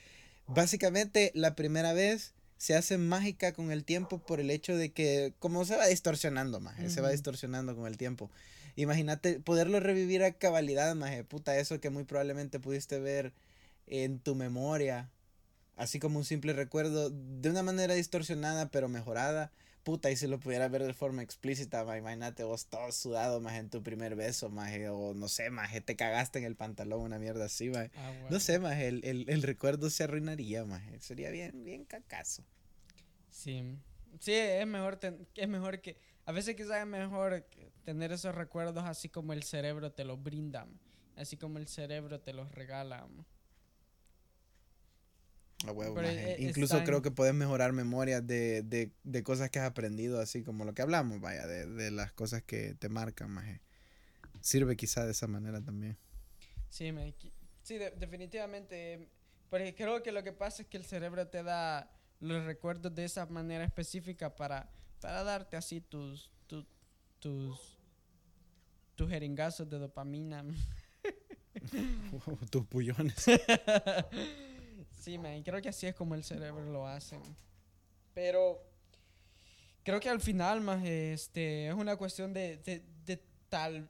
básicamente la primera vez se hace mágica con el tiempo por el hecho de que, como se va distorsionando, maje, se va distorsionando con el tiempo. Imagínate poderlo revivir a cabalidad, maje, puta, eso que muy probablemente pudiste ver en tu memoria, así como un simple recuerdo, de una manera distorsionada pero mejorada. Puta, y si lo pudieras ver de forma explícita, maje, imagínate vos todo sudado, más en tu primer beso, maje, o no sé, maje, te cagaste en el pantalón, una mierda así, maje.
Ah,
No
bueno.
sé, maje, el, el, el recuerdo se arruinaría, maje. Sería bien, bien cacazo.
Sí. Sí, es mejor, ten- es mejor que... A veces quizás es mejor tener esos recuerdos así como el cerebro te los brinda, así como el cerebro te los regala.
A huevo,
Pero
maje.
e-
Incluso creo que puedes mejorar memorias de, de, de cosas que has aprendido, así como lo que hablamos, vaya, de, de las cosas que te marcan, maje. Sirve quizá de esa manera también.
Sí, me, sí de- definitivamente. Porque creo que lo que pasa es que el cerebro te da los recuerdos de esa manera específica para, para darte así tus, tu- tus, tus jeringazos de dopamina.
Tus pullones.
sí, man, creo que así es como el cerebro lo hace. Pero creo que al final, más este, es una cuestión de, de, de tal.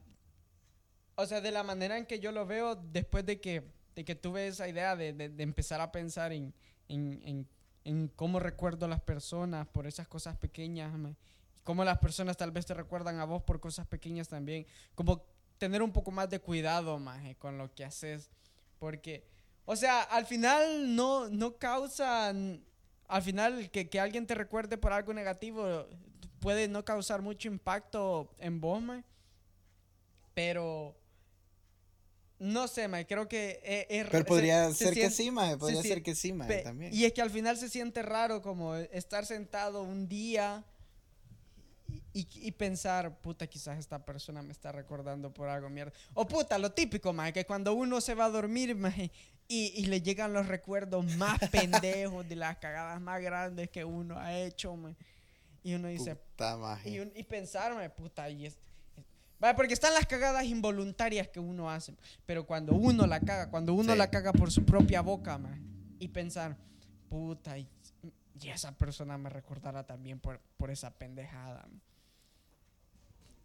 O sea, de la manera en que yo lo veo después de que, de que tuve esa idea de, de, empezar a pensar en, en, en, en, cómo recuerdo a las personas por esas cosas pequeñas, man. Cómo las personas tal vez te recuerdan a vos por cosas pequeñas también. Como tener un poco más de cuidado, maje, con lo que haces. Porque, o sea, al final no, no causan, al final que, que alguien te recuerde por algo negativo puede no causar mucho impacto en vos, maje. Pero, no sé, maje, creo que e, es...
Pero podría ser que sí, maje, podría ser que sí, maje,
Pe-
también.
Y es que al final se siente raro como estar sentado un día y, y pensar, puta, quizás esta persona me está recordando por algo mierda. O puta, lo típico, maje, que cuando uno se va a dormir, maje, y, y le llegan los recuerdos más pendejos de las cagadas más grandes que uno ha hecho, maje. Y uno dice,
Puta, maje.
y, un- y pensar, maje, puta, y es... Vaya, porque están las cagadas involuntarias que uno hace. Pero cuando uno la caga, cuando uno
Sí.
la caga por su propia boca, maje, y pensar, puta, y, y esa persona me recordará también por, por esa pendejada. maje.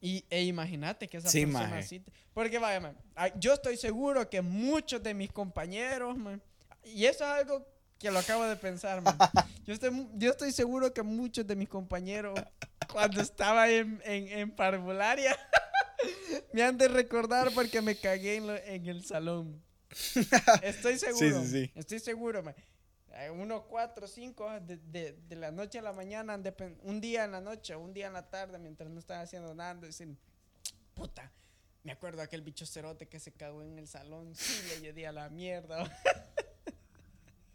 Y, e imagínate que esa
Sí,
persona
maje.
así. te- Porque vaya, ay, yo estoy seguro que muchos de mis compañeros, maje, y eso es algo que lo acabo de pensar, maje, yo, estoy, yo estoy seguro que muchos de mis compañeros, cuando estaba en, en, en parvularia, me han de recordar porque me cagué en, lo- en el salón. Estoy seguro.
sí, sí.
Estoy seguro, maje. Unos cuatro cinco de, de, de la noche a la mañana, un día en la noche, un día en la tarde, mientras no están haciendo nada, decir, puta, me acuerdo de aquel bicho cerote que se cagó en el salón, sí, le llegué a la mierda.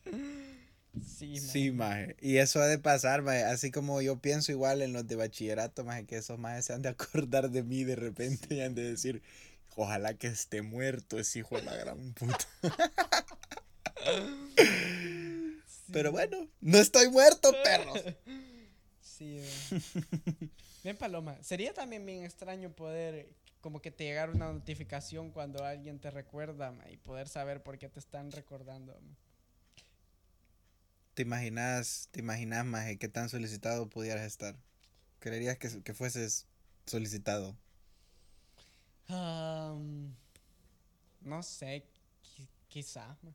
Sí,
maje. Y eso ha de pasar, maje. Así como yo pienso igual en los de bachillerato, maje, que esos majes se han de acordar de mí de repente y han de decir, ojalá que esté muerto ese hijo de la gran puta. Pero bueno, no estoy muerto, perros.
Sí. Bien, Paloma. Sería también bien extraño poder, como que te llegara una notificación cuando alguien te recuerda ma, y poder saber por qué te están recordando. ma.
¿Te imaginas, te imaginas, maje, qué tan solicitado pudieras estar? ¿Creerías que, que fueses solicitado?
No sé, qui- quizá. ma.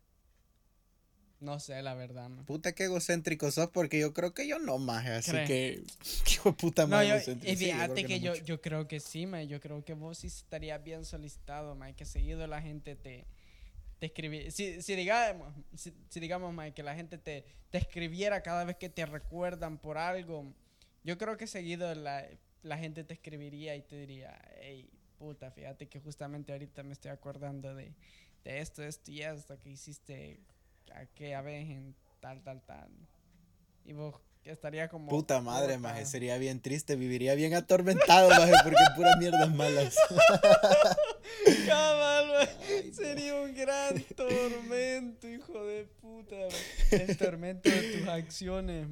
No sé, la verdad. ma.
Puta, qué egocéntrico sos, porque yo creo que yo no, maje, así que... Qué puta
No,
más
yo,
egocéntrico.
y
Sí,
fíjate que,
no
yo,
mucho.
yo creo que sí, ma, yo creo que vos sí estarías bien solicitado, ma, que seguido la gente te, te escribiera. Si, si digamos, si, si digamos, ma, que la gente te, te escribiera cada vez que te recuerdan por algo, yo creo que seguido la, la gente te escribiría y te diría, hey, puta, fíjate que justamente ahorita me estoy acordando de, de esto, esto y esto que hiciste aquella vez en tal, tal, tal. Y vos estaría como...
Puta madre, maje, sería bien triste, viviría bien atormentado, maje, porque puras mierdas malas.
Cabal. Sería un gran tormento, hijo de puta. El tormento de tus acciones.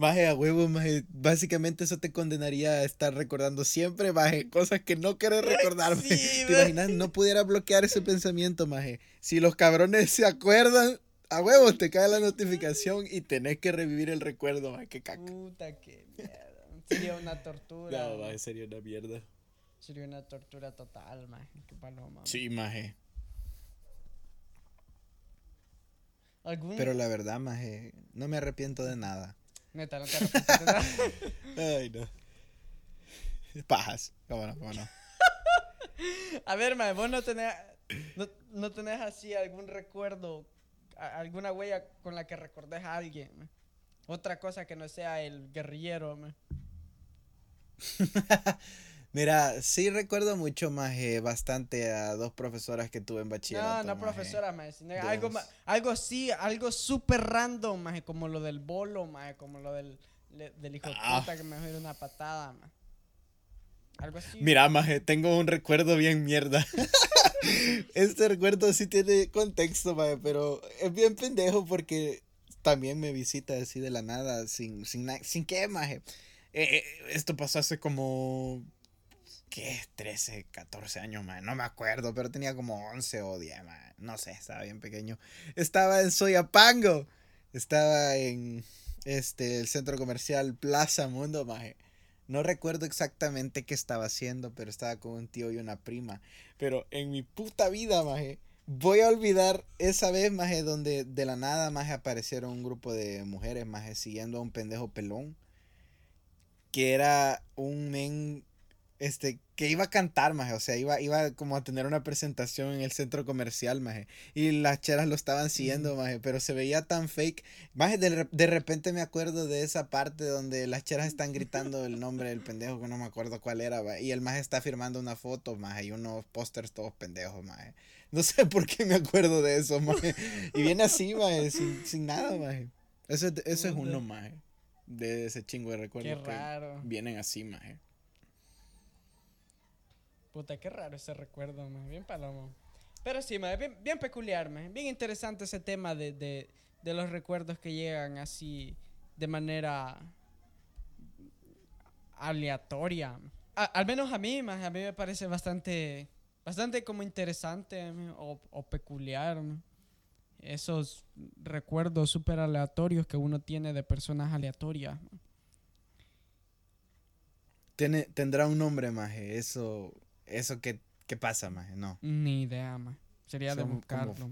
Ma.
Maje, a huevo, maje, básicamente eso te condenaría a estar recordando siempre, maje, cosas que no querés recordar, maje.
Sí,
¿Te
maje.
imaginas? No pudiera bloquear ese pensamiento, maje. Si los cabrones se acuerdan, a huevo, te cae la notificación y tenés que revivir el recuerdo, maje, qué caca.
Puta, que mierda. Sería una tortura.
No,
ma.
maje, sería una mierda.
Sería una tortura total, man. Qué paloma. ma.
Sí, maje.
¿Algún...
Pero la verdad, maje, no me arrepiento de nada.
Neta, no te arrepientes.
Ay, no. Pajas. ¿Cómo no? ¿Cómo no?
A ver, man, vos no tenés, no, no tenés así algún recuerdo, a- alguna huella con la que recordes a alguien. ma? Otra cosa que no sea el guerrillero, ma.
Mira, sí recuerdo mucho más bastante a dos profesoras que tuve en
No,
bachillerato.
no
maje.
profesora, maje, sino
Dos.
algo, ma- algo sí, algo súper random, maje, como lo del bolo, maje, como lo del, le- del hijo de
Ah.
puta que me dio una patada, maje. Algo así.
Mira, maje, tengo un recuerdo bien mierda. este recuerdo sí tiene contexto, maje, pero es bien pendejo porque también me visita así de la nada, sin, sin, sin qué, maje. Eh, eh, esto pasó hace como ¿qué? 13, 14 años, man. No me acuerdo, pero tenía como 11 o 10, man. No sé, estaba bien pequeño. Estaba en Soyapango. Estaba en este, el centro comercial Plaza Mundo, maje. No recuerdo exactamente qué estaba haciendo, pero estaba con un tío y una prima. Pero en mi puta vida, maje, voy a olvidar esa vez, maje, donde de la nada, maje, aparecieron un grupo de mujeres, maje, siguiendo a un pendejo pelón. Que era un men este, que iba a cantar, maje, o sea, iba, iba como a tener una presentación en el centro comercial, maje, y las cheras lo estaban siguiendo, maje, pero se veía tan fake, maje, de, de, repente me acuerdo de esa parte donde las cheras están gritando el nombre del pendejo, que no me acuerdo cuál era, maje, y el maje está firmando una foto, maje, y unos pósters todos pendejos, maje, no sé por qué me acuerdo de eso, maje, y viene así, maje, sin, sin nada, maje, eso, eso es uno, maje, de ese chingo de recuerdos
Qué raro.
que vienen así, maje.
Puta, qué raro ese recuerdo, man. Bien palomo. Pero sí, man, bien, bien peculiar, man. Bien interesante ese tema de, de, de los recuerdos que llegan así de manera aleatoria. Al menos a mí, man, a mí me parece bastante, bastante como interesante o, peculiar. Esos recuerdos súper aleatorios que uno tiene de personas aleatorias.
Tiene, tendrá un nombre, maje. Eso, eso que, que pasa, maje. No.
Ni idea, man. Sería de
Son
buscarlo.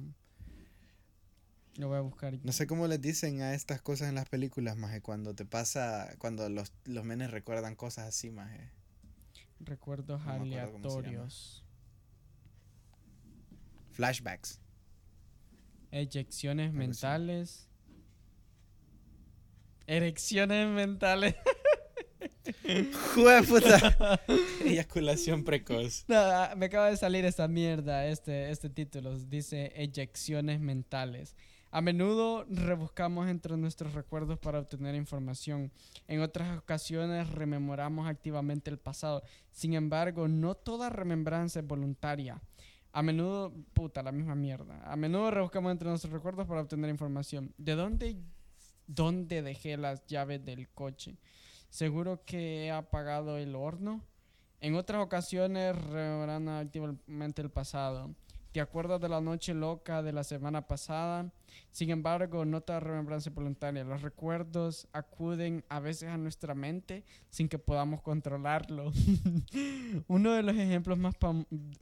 Lo voy a buscar.
No sé cómo les dicen a estas cosas en las películas, maje. Cuando te pasa, cuando los, los menes recuerdan cosas así, maje.
Recuerdos
No se llama.
aleatorios.
Flashbacks.
Eyecciones mentales. Erecciones mentales.
¡Jue puta! Eyaculación precoz.
No, ah, me acaba de salir esta mierda, este, este título. Dice eyecciones mentales. A menudo rebuscamos entre nuestros recuerdos para obtener información. En otras ocasiones rememoramos activamente el pasado. Sin embargo, no toda remembranza es voluntaria. A menudo, puta, la misma mierda. A menudo rebuscamos entre nuestros recuerdos para obtener información. ¿De dónde, dónde dejé las llaves del coche? Seguro que he apagado el horno. En otras ocasiones rememorando activamente el pasado. ¿Te acuerdas de la noche loca de la semana pasada? Sin embargo, no toda remembranza voluntaria. Los recuerdos acuden a veces a nuestra mente sin que podamos controlarlo. Uno de los ejemplos más,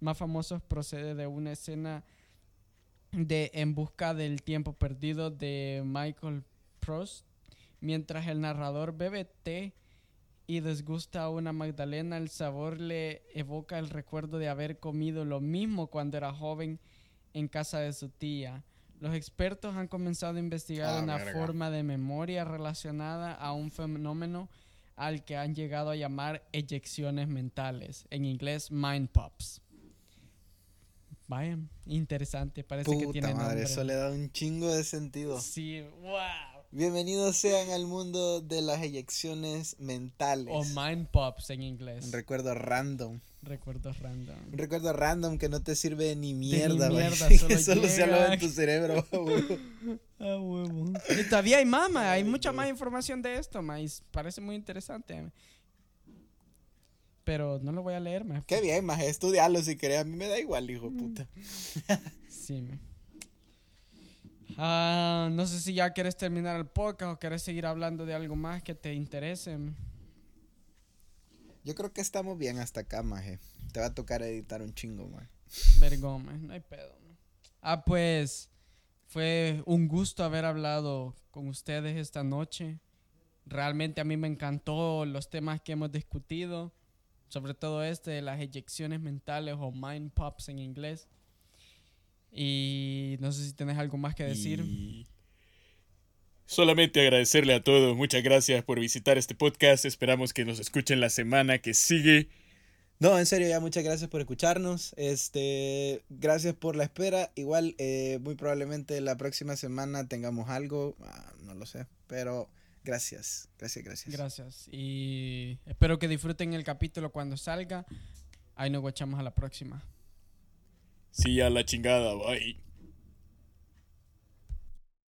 más famosos procede de una escena de En busca del tiempo perdido de Michael Prost. Mientras el narrador bebe té y desgusta a una Magdalena, el sabor le evoca el recuerdo de haber comido lo mismo cuando era joven en casa de su tía. Los expertos han comenzado a investigar
Ah,
una
verga.
forma de memoria relacionada a un fenómeno al que han llegado a llamar eyecciones mentales, en inglés mind pops. Vaya, interesante, parece que tiene
madre,
nombre.
eso le da un chingo de sentido.
Sí, wow.
Bienvenidos sean al mundo de las eyecciones mentales.
O mind pops en inglés.
Un recuerdo random.
Recuerdos random.
Un recuerdo random que no te sirve de ni mierda, güey.
solo
solo se aloja en tu cerebro.
Ah, huevo. Y todavía hay más, ma, hay mucha más información de esto, ma, y parece muy interesante. ma. Pero no lo voy a leer, ma.
Qué bien, maje, estudiarlo si querés. A mí me da igual, hijo de puta.
Sí, ma. Ah, no sé si ya quieres terminar el podcast o quieres seguir hablando de algo más que te interese.
Yo creo que estamos bien hasta acá, maje. Te va a tocar editar un chingo, maje.
Vergón, no hay pedo. Ah, pues fue un gusto haber hablado con ustedes esta noche. Realmente a mí me encantó los temas que hemos discutido, sobre todo este de las eyecciones mentales o mind pops en inglés. Y no sé si tenés algo más que decir.
Y Solamente agradecerle a todos. Muchas gracias por visitar este podcast. Esperamos que nos escuchen la semana que sigue.
No, en serio, ya muchas gracias por escucharnos. Este, gracias por la espera. Igual, eh, muy probablemente la próxima semana tengamos algo. ah, no lo sé, pero gracias, gracias, gracias.
Gracias. Y espero que disfruten el capítulo cuando salga. Ahí nos guachamos a la próxima.
Sí, a la chingada. Bye.